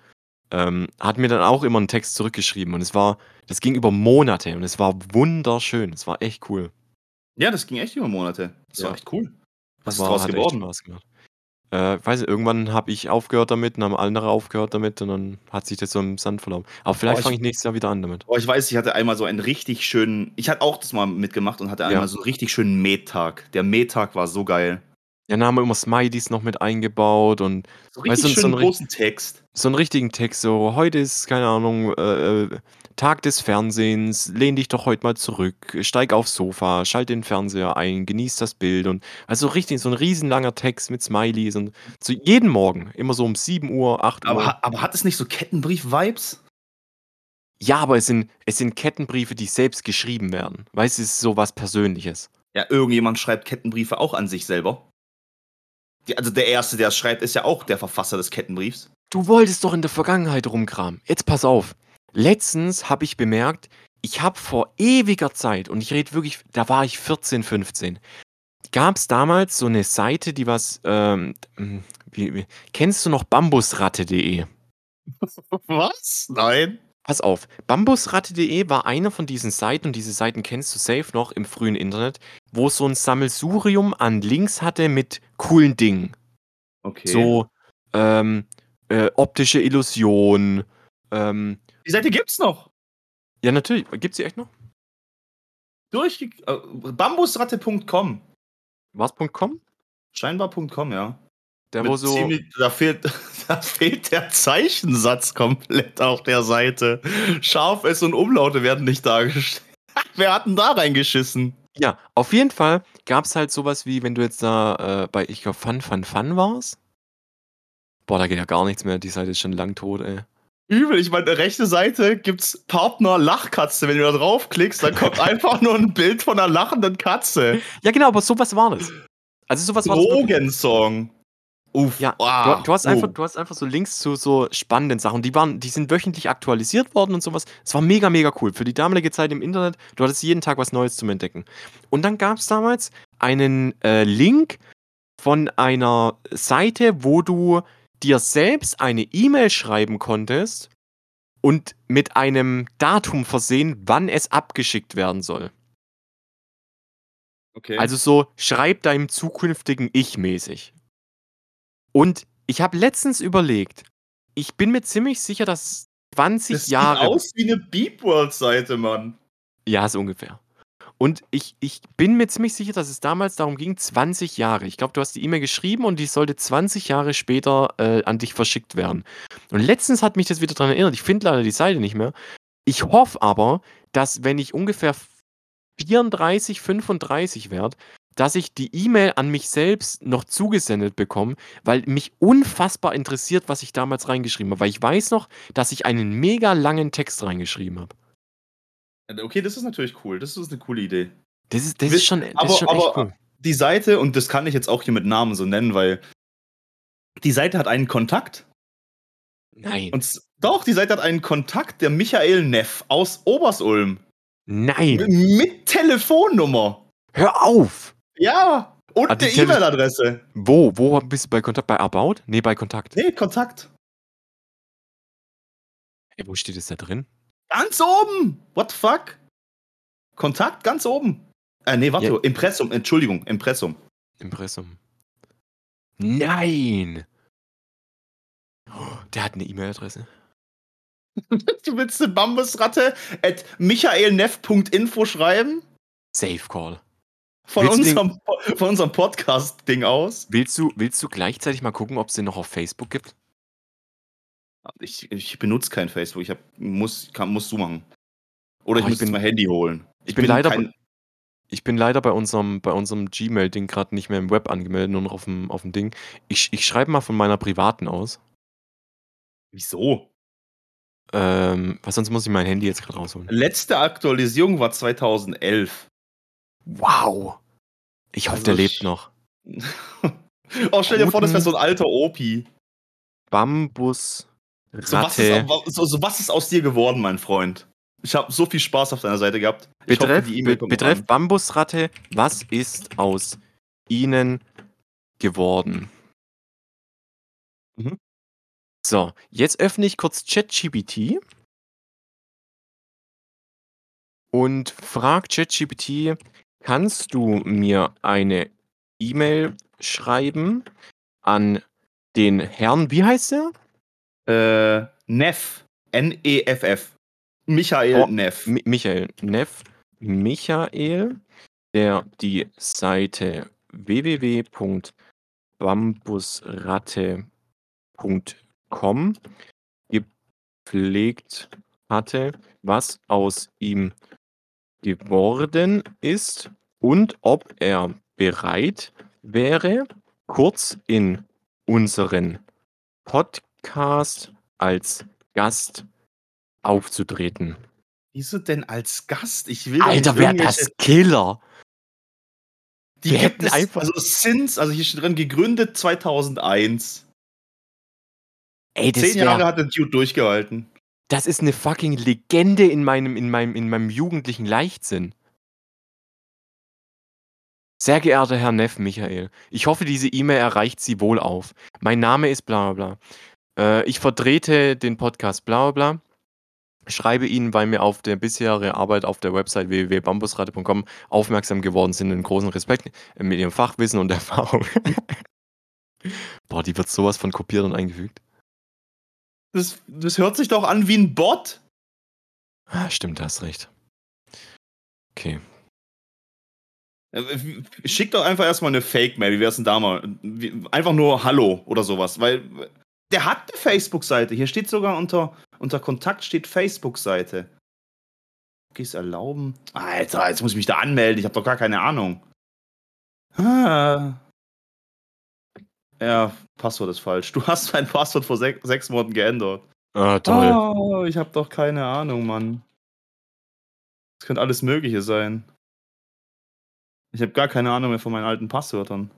ähm, hat mir dann auch immer einen Text zurückgeschrieben und es war, das ging über Monate und es war wunderschön. Es war echt cool. Ja, das ging echt über Monate. Das ja. war echt cool. Was war, ist draus geworden? Spaß gemacht. Äh, weiß nicht, irgendwann habe ich aufgehört damit, dann haben andere aufgehört damit und dann hat sich das so im Sand verlaufen. Aber vielleicht fange ich nächstes Jahr wieder an damit. Oh, ich weiß, ich hatte einmal so einen richtig schönen, ich hatte auch das mal mitgemacht und hatte einmal ja. so einen richtig schönen Mähtag. Der Mähtag war so geil. Ja, dann haben wir immer Smileys noch mit eingebaut und so richtig weißt, so, so großen Text. So einen richtigen Text, so heute ist, keine Ahnung, äh, äh Tag des Fernsehens, lehn dich doch heute mal zurück, steig aufs Sofa, schalt den Fernseher ein, genieß das Bild und also richtig so ein riesenlanger Text mit Smileys und so jeden Morgen, immer so um 7 Uhr, 8 Uhr. Aber, aber hat es nicht so Kettenbrief-Vibes? Ja, aber es sind, es sind Kettenbriefe, die selbst geschrieben werden. Weißt du, es ist so was Persönliches. Ja, irgendjemand schreibt Kettenbriefe auch an sich selber. Die, also der Erste, der es schreibt, ist ja auch der Verfasser des Kettenbriefs. Du wolltest doch in der Vergangenheit rumkramen. Jetzt pass auf. Letztens habe ich bemerkt, ich habe vor ewiger Zeit, und ich rede wirklich, da war ich 14, 15, gab es damals so eine Seite, die was, ähm, hm, wie, wie, kennst du noch bambusratte.de? Was? Nein. Pass auf, bambusratte.de war eine von diesen Seiten, und diese Seiten kennst du safe noch im frühen Internet, wo es so ein Sammelsurium an Links hatte mit coolen Dingen. Okay. So, ähm, äh, optische Illusion, ähm, die Seite gibt's noch. Ja, natürlich. Gibt's sie echt noch? Durch äh, bambusratte.com. Was.com? Scheinbar.com, ja. Der wo so. Ziemlich, da, fehlt, da fehlt der Zeichensatz komplett auf der Seite. Scharf S und Umlaute werden nicht dargestellt. Wer hat denn da reingeschissen? Ja, auf jeden Fall gab es halt sowas wie, wenn du jetzt da äh, bei, ich glaube, Fun Fun Fun warst. Boah, da geht ja gar nichts mehr. Die Seite ist schon lang tot, ey. Übel, ich meine, rechte Seite gibt's Partner Lachkatze. Wenn du da draufklickst, dann kommt einfach nur ein Bild von einer lachenden Katze. Ja, genau, aber sowas war das. Also sowas war Drogensong. Uff. Ja, wow. du, du, hast einfach, du hast einfach so Links zu so spannenden Sachen. Die, waren, die sind wöchentlich aktualisiert worden und sowas. Es war mega, mega cool. Für die damalige Zeit im Internet, du hattest jeden Tag was Neues zum Entdecken. Und dann gab es damals einen äh, Link von einer Seite, wo du dir selbst eine E-Mail schreiben konntest und mit einem Datum versehen, wann es abgeschickt werden soll. Okay. Also so, schreib deinem zukünftigen Ich mäßig. Und ich habe letztens überlegt, ich bin mir ziemlich sicher, dass 20 das Jahre. Sieht aus wie eine Beep World Seite, Mann. Ja, so ungefähr. Und ich, ich bin mir ziemlich sicher, dass es damals darum ging, 20 Jahre. Ich glaube, du hast die E-Mail geschrieben und die sollte 20 Jahre später äh, an dich verschickt werden. Und letztens hat mich das wieder daran erinnert. Ich finde leider die Seite nicht mehr. Ich hoffe aber, dass wenn ich ungefähr 34, 35 werde, dass ich die E-Mail an mich selbst noch zugesendet bekomme, weil mich unfassbar interessiert, was ich damals reingeschrieben habe. Weil ich weiß noch, dass ich einen mega langen Text reingeschrieben habe. Okay, das ist natürlich cool. Das ist eine coole Idee. Das ist, das ist schon, das aber, ist schon aber cool. Die Seite, und das kann ich jetzt auch hier mit Namen so nennen, weil die Seite hat einen Kontakt. Nein. Und doch, die Seite hat einen Kontakt, der Michael Neff aus Obersulm. Nein. Mit Telefonnummer. Hör auf! Ja! Und ah, der E-Mail-Adresse. Wo? Wo bist du bei Kontakt? Bei About? Nee, bei Kontakt. Nee, Kontakt. Ey, wo steht es da drin? Ganz oben! What the fuck? Kontakt ganz oben. Äh, nee, warte, ja. Impressum, Entschuldigung, Impressum. Impressum. Nein! Oh, der hat eine E-Mail-Adresse. du willst eine Bambusratte at michaelneff.info schreiben? Safe Call. Von unserem, von unserem Podcast-Ding aus. Willst du, willst du gleichzeitig mal gucken, ob es den noch auf Facebook gibt? Ich, ich benutze kein Facebook. Ich hab, muss, kann, musst du machen. Oder ich oh, muss jetzt mein Handy holen. Ich, ich bin, bin, leider. Kein... Ich bin leider bei unserem, bei unserem Gmail-Ding gerade nicht mehr im Web angemeldet, nur noch auf dem, auf dem Ding. Ich, ich schreibe mal von meiner privaten aus. Wieso? Ähm, was sonst muss ich mein Handy jetzt gerade rausholen. Letzte Aktualisierung war 2011. Wow. Ich hoffe, also der lebt noch. oh, stell dir vor, das wäre so ein alter Opi. Bambus. So was, ist, so, so was ist aus dir geworden, mein Freund? Ich habe so viel Spaß auf deiner Seite gehabt. Ich betreff, hoffe, be betreff Bambusratte, was ist aus Ihnen geworden? Mhm. So, jetzt öffne ich kurz ChatGPT und frage ChatGPT, kannst du mir eine E-Mail schreiben an den Herrn, wie heißt er? Äh, Neff. N-E-F-F. Michael oh, Neff. Mi Michael Neff. Michael, der die Seite www.bambusratte.com gepflegt hatte, was aus ihm geworden ist und ob er bereit wäre, kurz in unseren Podcast als Gast aufzutreten. Wieso denn als Gast? Ich will Alter, wer das Killer? Die Wir hätten es, einfach. Also Sins, also hier steht drin, gegründet 2001. Ey, das Zehn Jahre hat der Dude durchgehalten. Das ist eine fucking Legende in meinem, in meinem, in meinem jugendlichen Leichtsinn. Sehr geehrter Herr Neff Michael, ich hoffe, diese E-Mail erreicht Sie wohl auf. Mein Name ist bla bla bla. Äh, ich vertrete den Podcast bla bla bla. Schreibe Ihnen, weil mir auf der bisherigen Arbeit auf der Website www.bambusrate.com aufmerksam geworden sind, einen großen Respekt äh, mit Ihrem Fachwissen und Erfahrung. Boah, die wird sowas von kopiert und eingefügt. Das, das hört sich doch an wie ein Bot. Ah, stimmt, hast recht. Okay. Äh, schick doch einfach erstmal eine Fake-Mail, wie wär's denn da mal? Einfach nur Hallo oder sowas, weil der hat eine Facebook-Seite. Hier steht sogar unter, unter Kontakt steht Facebook-Seite. Cookies erlauben. Alter, jetzt muss ich mich da anmelden. Ich habe doch gar keine Ahnung. Ah. Ja, Passwort ist falsch. Du hast mein Passwort vor sech sechs Monaten geändert. Ah, toll. Oh, ich habe doch keine Ahnung, Mann. Das könnte alles Mögliche sein. Ich habe gar keine Ahnung mehr von meinen alten Passwörtern.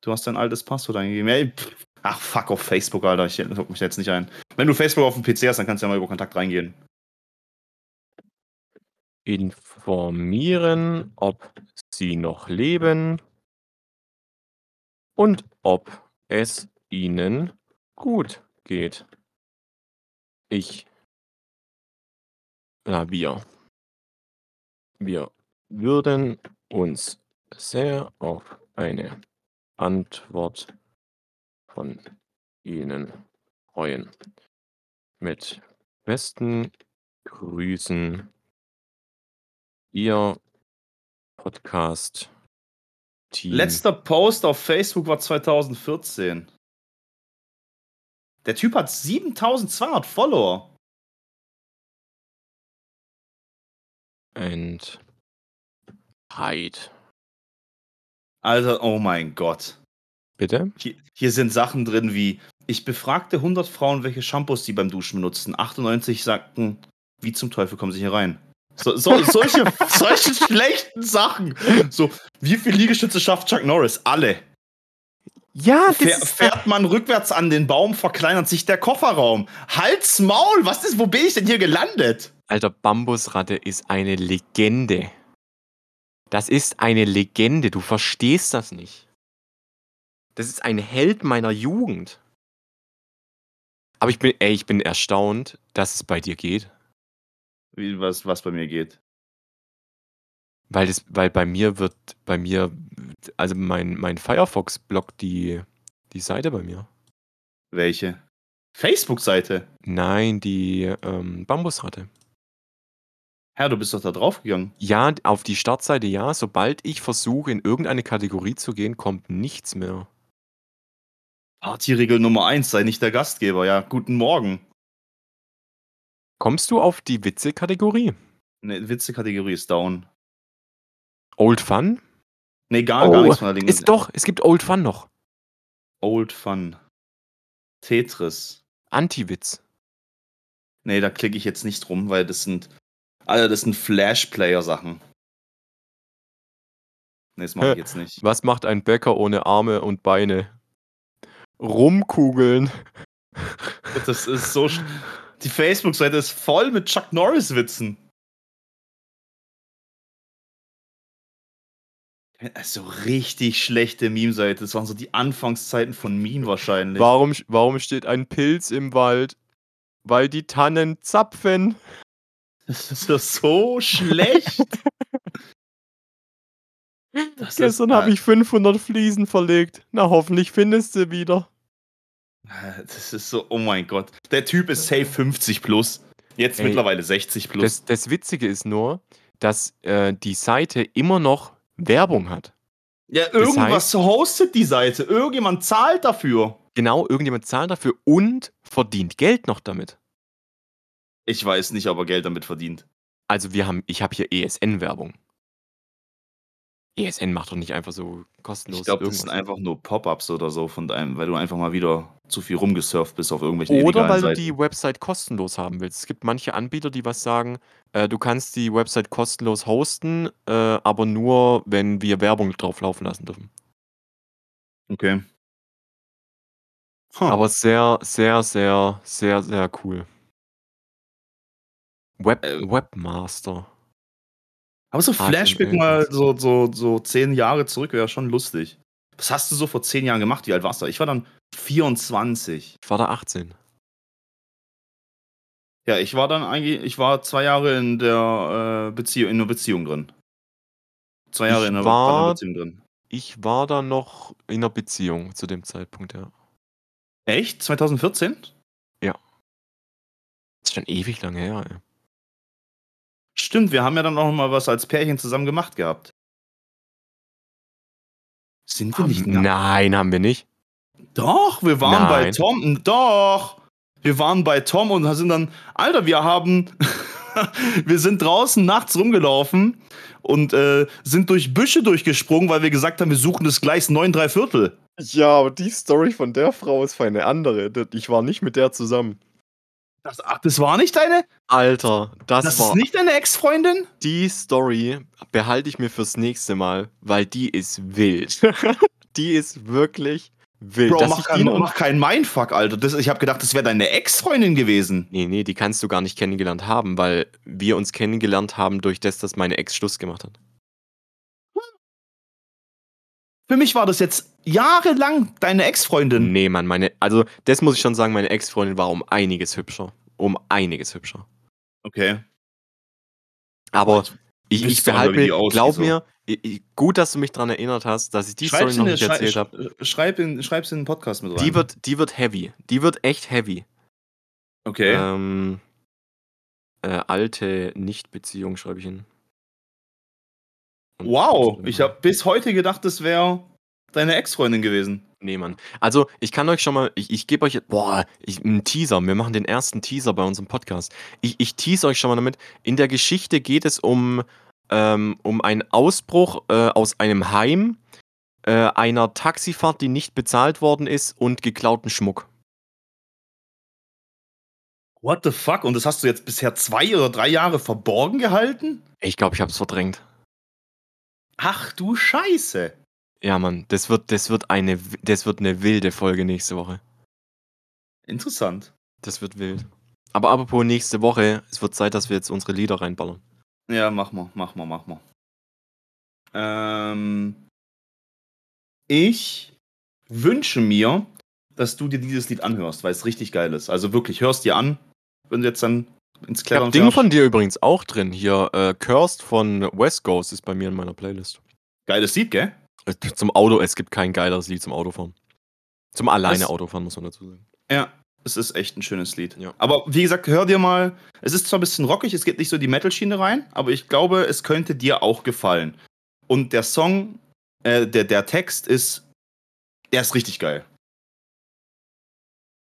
Du hast dein altes Passwort eingegeben. Ey, ach, fuck auf Facebook, Alter. Ich log mich jetzt nicht ein. Wenn du Facebook auf dem PC hast, dann kannst du ja mal über Kontakt reingehen. Informieren, ob sie noch leben und ob es ihnen gut geht. Ich. Ja, wir. Wir würden uns sehr auf eine Antwort von Ihnen freuen. Mit besten Grüßen, Ihr Podcast. Team. Letzter Post auf Facebook war 2014. Der Typ hat 7200 Follower. and hide. Also, oh mein Gott. Bitte? Hier, hier, sind Sachen drin wie, ich befragte 100 Frauen, welche Shampoos sie beim Duschen benutzen. 98 sagten, wie zum Teufel kommen sie hier rein? So, so, solche, solche schlechten Sachen. So, wie viele Liegestütze schafft Chuck Norris? Alle. Ja, das Fähr, fährt man rückwärts an den Baum, verkleinert sich der Kofferraum. Halt's Maul, was ist, wo bin ich denn hier gelandet? Alter, Bambusratte ist eine Legende. Das ist eine Legende, du verstehst das nicht. Das ist ein Held meiner Jugend. Aber ich bin, ey, ich bin erstaunt, dass es bei dir geht. Wie, was, was bei mir geht? Weil, das, weil bei mir wird, bei mir, also mein, mein Firefox blockt die, die Seite bei mir. Welche? Facebook-Seite? Nein, die ähm, Bambusratte. Herr, du bist doch da draufgegangen. Ja, auf die Startseite ja. Sobald ich versuche, in irgendeine Kategorie zu gehen, kommt nichts mehr. Partyregel Nummer 1, sei nicht der Gastgeber. Ja, guten Morgen. Kommst du auf die Witze-Kategorie? Ne, Witze-Kategorie ist down. Old Fun? Nee, gar, oh, gar nichts von der Linken. Ist doch, es gibt Old Fun noch. Old Fun. Tetris. Anti-Witz. Nee, da klicke ich jetzt nicht rum, weil das sind. Alter, das sind Flash-Player-Sachen. Nee, das mache ich jetzt nicht. Was macht ein Bäcker ohne Arme und Beine? Rumkugeln. Das ist so. Die Facebook-Seite ist voll mit Chuck Norris-Witzen. Also richtig schlechte Meme-Seite. Das waren so die Anfangszeiten von Meme wahrscheinlich. Warum, warum steht ein Pilz im Wald? Weil die Tannen zapfen. Das ist ja so schlecht. Gestern habe ich 500 Fliesen verlegt. Na, hoffentlich findest du wieder. Das ist so, oh mein Gott. Der Typ ist safe 50 plus. Jetzt Ey, mittlerweile 60 plus. Das, das, Witzige ist nur, dass äh, die Seite immer noch Werbung hat. Ja, irgendwas das heißt, hostet die Seite. Irgendjemand zahlt dafür. Genau, irgendjemand zahlt dafür und verdient Geld noch damit. Ich weiß nicht, ob er Geld damit verdient. Also wir haben, ich habe hier ESN-Werbung. ESN macht doch nicht einfach so kostenlos. Ich glaube, das sind einfach nur Pop-ups oder so von deinem, weil du einfach mal wieder zu viel rumgesurft bist auf irgendwelchen Oder weil Seiten. du die Website kostenlos haben willst. Es gibt manche Anbieter, die was sagen, äh, du kannst die Website kostenlos hosten, äh, aber nur, wenn wir Werbung drauf laufen lassen dürfen. Okay. Huh. Aber sehr, sehr, sehr, sehr, sehr cool. Web, äh, Webmaster. Aber so Flashback mal so, so, so zehn Jahre zurück wäre schon lustig. Was hast du so vor zehn Jahren gemacht? Wie alt warst du? Ich war dann 24. Ich war da 18. Ja, ich war dann eigentlich, ich war zwei Jahre in der äh, Beziehung, in einer Beziehung drin. Zwei Jahre ich in einer, war, Beziehung drin. Ich war dann noch in einer Beziehung zu dem Zeitpunkt, ja. Echt? 2014? Ja. Das ist schon ewig lange her, ey. Stimmt, wir haben ja dann auch mal was als Pärchen zusammen gemacht gehabt. Sind wir nicht? Nein, haben wir nicht. Doch, wir waren Nein. bei Tom. Doch. Wir waren bei Tom und sind dann, Alter, wir haben, wir sind draußen nachts rumgelaufen und äh, sind durch Büsche durchgesprungen, weil wir gesagt haben, wir suchen das Gleis 9 3 Viertel. Ja, aber die Story von der Frau ist für eine andere. Ich war nicht mit der zusammen. Das, ach, das war nicht deine? Alter, das, das war. ist nicht deine Ex-Freundin? Die Story behalte ich mir fürs nächste Mal, weil die ist wild. die ist wirklich wild. Bro, mach, kein, mach keinen Mindfuck, Alter. Das, ich habe gedacht, das wäre deine Ex-Freundin gewesen. Nee, nee, die kannst du gar nicht kennengelernt haben, weil wir uns kennengelernt haben durch das, dass meine Ex Schluss gemacht hat. Für mich war das jetzt jahrelang deine Ex-Freundin. Nee, Mann, meine, also das muss ich schon sagen, meine Ex-Freundin war um einiges hübscher. Um einiges hübscher. Okay. Aber ich, ich behalte mir, glaub so. mir, gut, dass du mich daran erinnert hast, dass ich die Schreib's Story noch nicht erzählt habe. Schreib in, schreib's in den Podcast mit rein. Die wird, die wird heavy. Die wird echt heavy. Okay. Ähm, äh, alte Nichtbeziehung schreibe ich hin. Wow, ich habe bis heute gedacht, das wäre deine Ex-Freundin gewesen. Nee, Mann. Also, ich kann euch schon mal, ich, ich gebe euch, boah, ich, einen Teaser. Wir machen den ersten Teaser bei unserem Podcast. Ich, ich tease euch schon mal damit. In der Geschichte geht es um, ähm, um einen Ausbruch äh, aus einem Heim, äh, einer Taxifahrt, die nicht bezahlt worden ist und geklauten Schmuck. What the fuck? Und das hast du jetzt bisher zwei oder drei Jahre verborgen gehalten? Ich glaube, ich habe es verdrängt. Ach du Scheiße. Ja, Mann, das wird, das wird eine, das wird eine wilde Folge nächste Woche. Interessant. Das wird wild. Aber apropos nächste Woche, es wird Zeit, dass wir jetzt unsere Lieder reinballern. Ja, mach mal, mach mal, mach mal. Ähm, ich wünsche mir, dass du dir dieses Lied anhörst, weil es richtig geil ist. Also wirklich, hörst dir an, wenn du jetzt dann ins Ich Ding von dir übrigens auch drin. Hier, äh, Cursed von West Coast ist bei mir in meiner Playlist. Geiles Lied, gell? Äh, zum Auto, es gibt kein geileres Lied zum Autofahren. Zum alleine das, Autofahren, muss man dazu sagen. Ja, es ist echt ein schönes Lied. Ja. Aber wie gesagt, hör dir mal, es ist zwar ein bisschen rockig, es geht nicht so die Metal-Schiene rein, aber ich glaube, es könnte dir auch gefallen. Und der Song, äh, der, der Text ist, der ist richtig geil.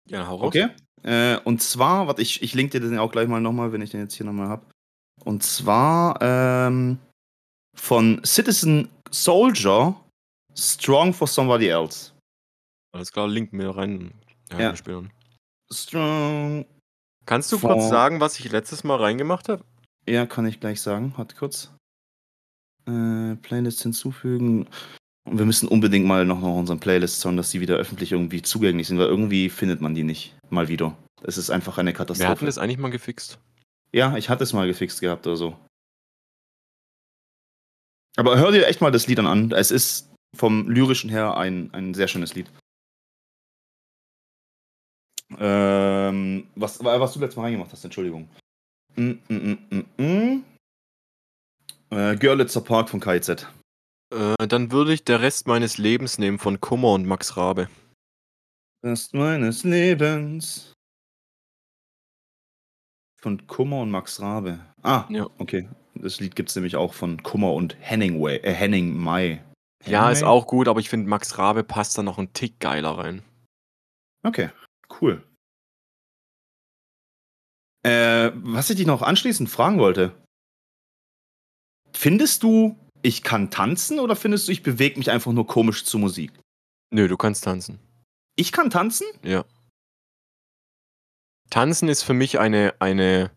Ja, hau raus. Okay. Äh, und zwar, warte, ich, ich link dir den auch gleich mal nochmal, wenn ich den jetzt hier nochmal habe. Und zwar ähm, von Citizen Soldier Strong for Somebody Else. Alles klar, link mir rein. Ja, ja. Spielen. Strong. Kannst du kurz sagen, was ich letztes Mal reingemacht habe? Ja, kann ich gleich sagen. Hat kurz. Äh, Playlist hinzufügen. Und wir müssen unbedingt mal noch nach unseren Playlists schauen, dass die wieder öffentlich irgendwie zugänglich sind, weil irgendwie findet man die nicht mal wieder. Es ist einfach eine Katastrophe. Wir hatten das eigentlich mal gefixt. Ja, ich hatte es mal gefixt gehabt oder so. Aber hör dir echt mal das Lied an. Es ist vom lyrischen her ein, ein sehr schönes Lied. Ähm, was, was du letztes Mal reingemacht hast, Entschuldigung. Mm, mm, mm, mm, mm. Äh, Görlitzer Park von KZ. Äh, dann würde ich der Rest meines Lebens nehmen von Kummer und Max Rabe. Rest meines Lebens. Von Kummer und Max Rabe. Ah, ja. okay. Das Lied gibt es nämlich auch von Kummer und Henningway, äh, Henning Mai. Ja, ist auch gut, aber ich finde, Max Rabe passt da noch einen Tick geiler rein. Okay, cool. Äh, was ich dich noch anschließend fragen wollte. Findest du, ich kann tanzen oder findest du, ich bewege mich einfach nur komisch zu Musik? Nö, du kannst tanzen. Ich kann tanzen? Ja. Tanzen ist für mich eine, eine,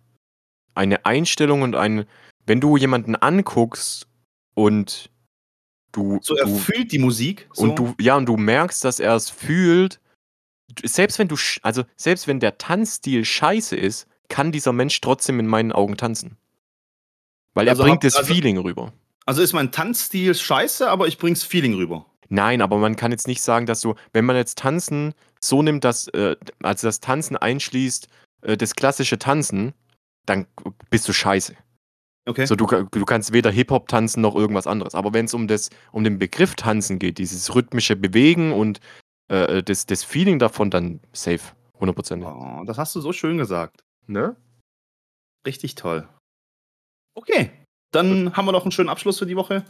eine Einstellung und ein, wenn du jemanden anguckst und du. So, er du, fühlt die Musik. So. Und du, ja, und du merkst, dass er es fühlt. Selbst wenn du, also selbst wenn der Tanzstil scheiße ist, kann dieser Mensch trotzdem in meinen Augen tanzen. Weil also er bringt hab, das also, Feeling rüber. Also ist mein Tanzstil scheiße, aber ich bring's Feeling rüber. Nein, aber man kann jetzt nicht sagen, dass du, wenn man jetzt Tanzen so nimmt, dass, äh, also das Tanzen einschließt, äh, das klassische Tanzen, dann bist du scheiße. Okay. So, du, du kannst weder Hip-Hop tanzen noch irgendwas anderes. Aber wenn es um, um den Begriff Tanzen geht, dieses rhythmische Bewegen und äh, das, das Feeling davon, dann safe. 100%. Oh, das hast du so schön gesagt. Ne? Richtig toll. Okay, dann haben wir noch einen schönen Abschluss für die Woche.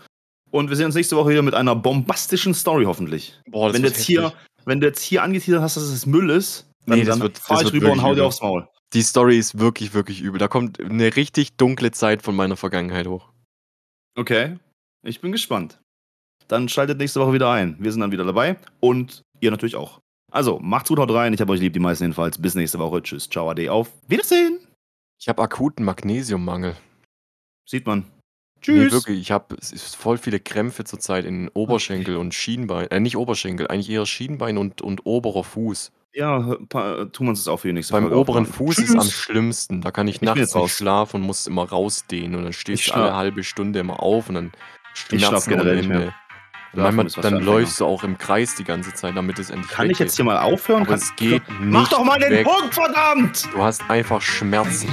Und wir sehen uns nächste Woche wieder mit einer bombastischen Story hoffentlich. Boah, wenn, du jetzt hier, wenn du jetzt hier angeteasert hast, dass es Müll ist, dann, nee, dann wird, fahr ich rüber und hau dir aufs Maul. Die Story ist wirklich, wirklich übel. Da kommt eine richtig dunkle Zeit von meiner Vergangenheit hoch. Okay, ich bin gespannt. Dann schaltet nächste Woche wieder ein. Wir sind dann wieder dabei und ihr natürlich auch. Also, macht's gut, haut rein. Ich habe euch lieb, die meisten jedenfalls. Bis nächste Woche. Tschüss, ciao, ade, auf Wiedersehen. Ich habe akuten Magnesiummangel. Sieht man. Tschüss. Nee, wirklich, ich habe voll viele Krämpfe zurzeit in Oberschenkel okay. und Schienbein. Äh, nicht Oberschenkel, eigentlich eher Schienbein und, und oberer Fuß. Ja, tun wir uns das auch für die nächste Beim Folge oberen Fuß Tschüss. ist am schlimmsten. Da kann ich, ich nachts nicht schlafen und muss immer rausdehnen. Und dann stehst du alle halbe Stunde immer auf und dann schmerzen ohne Ende. Und manchmal, dann läufst du auch im Kreis die ganze Zeit, damit es endlich Kann ich jetzt hier mal aufhören? Aber es geht nicht Mach doch mal den weg. Punkt, verdammt! Du hast einfach Schmerzen.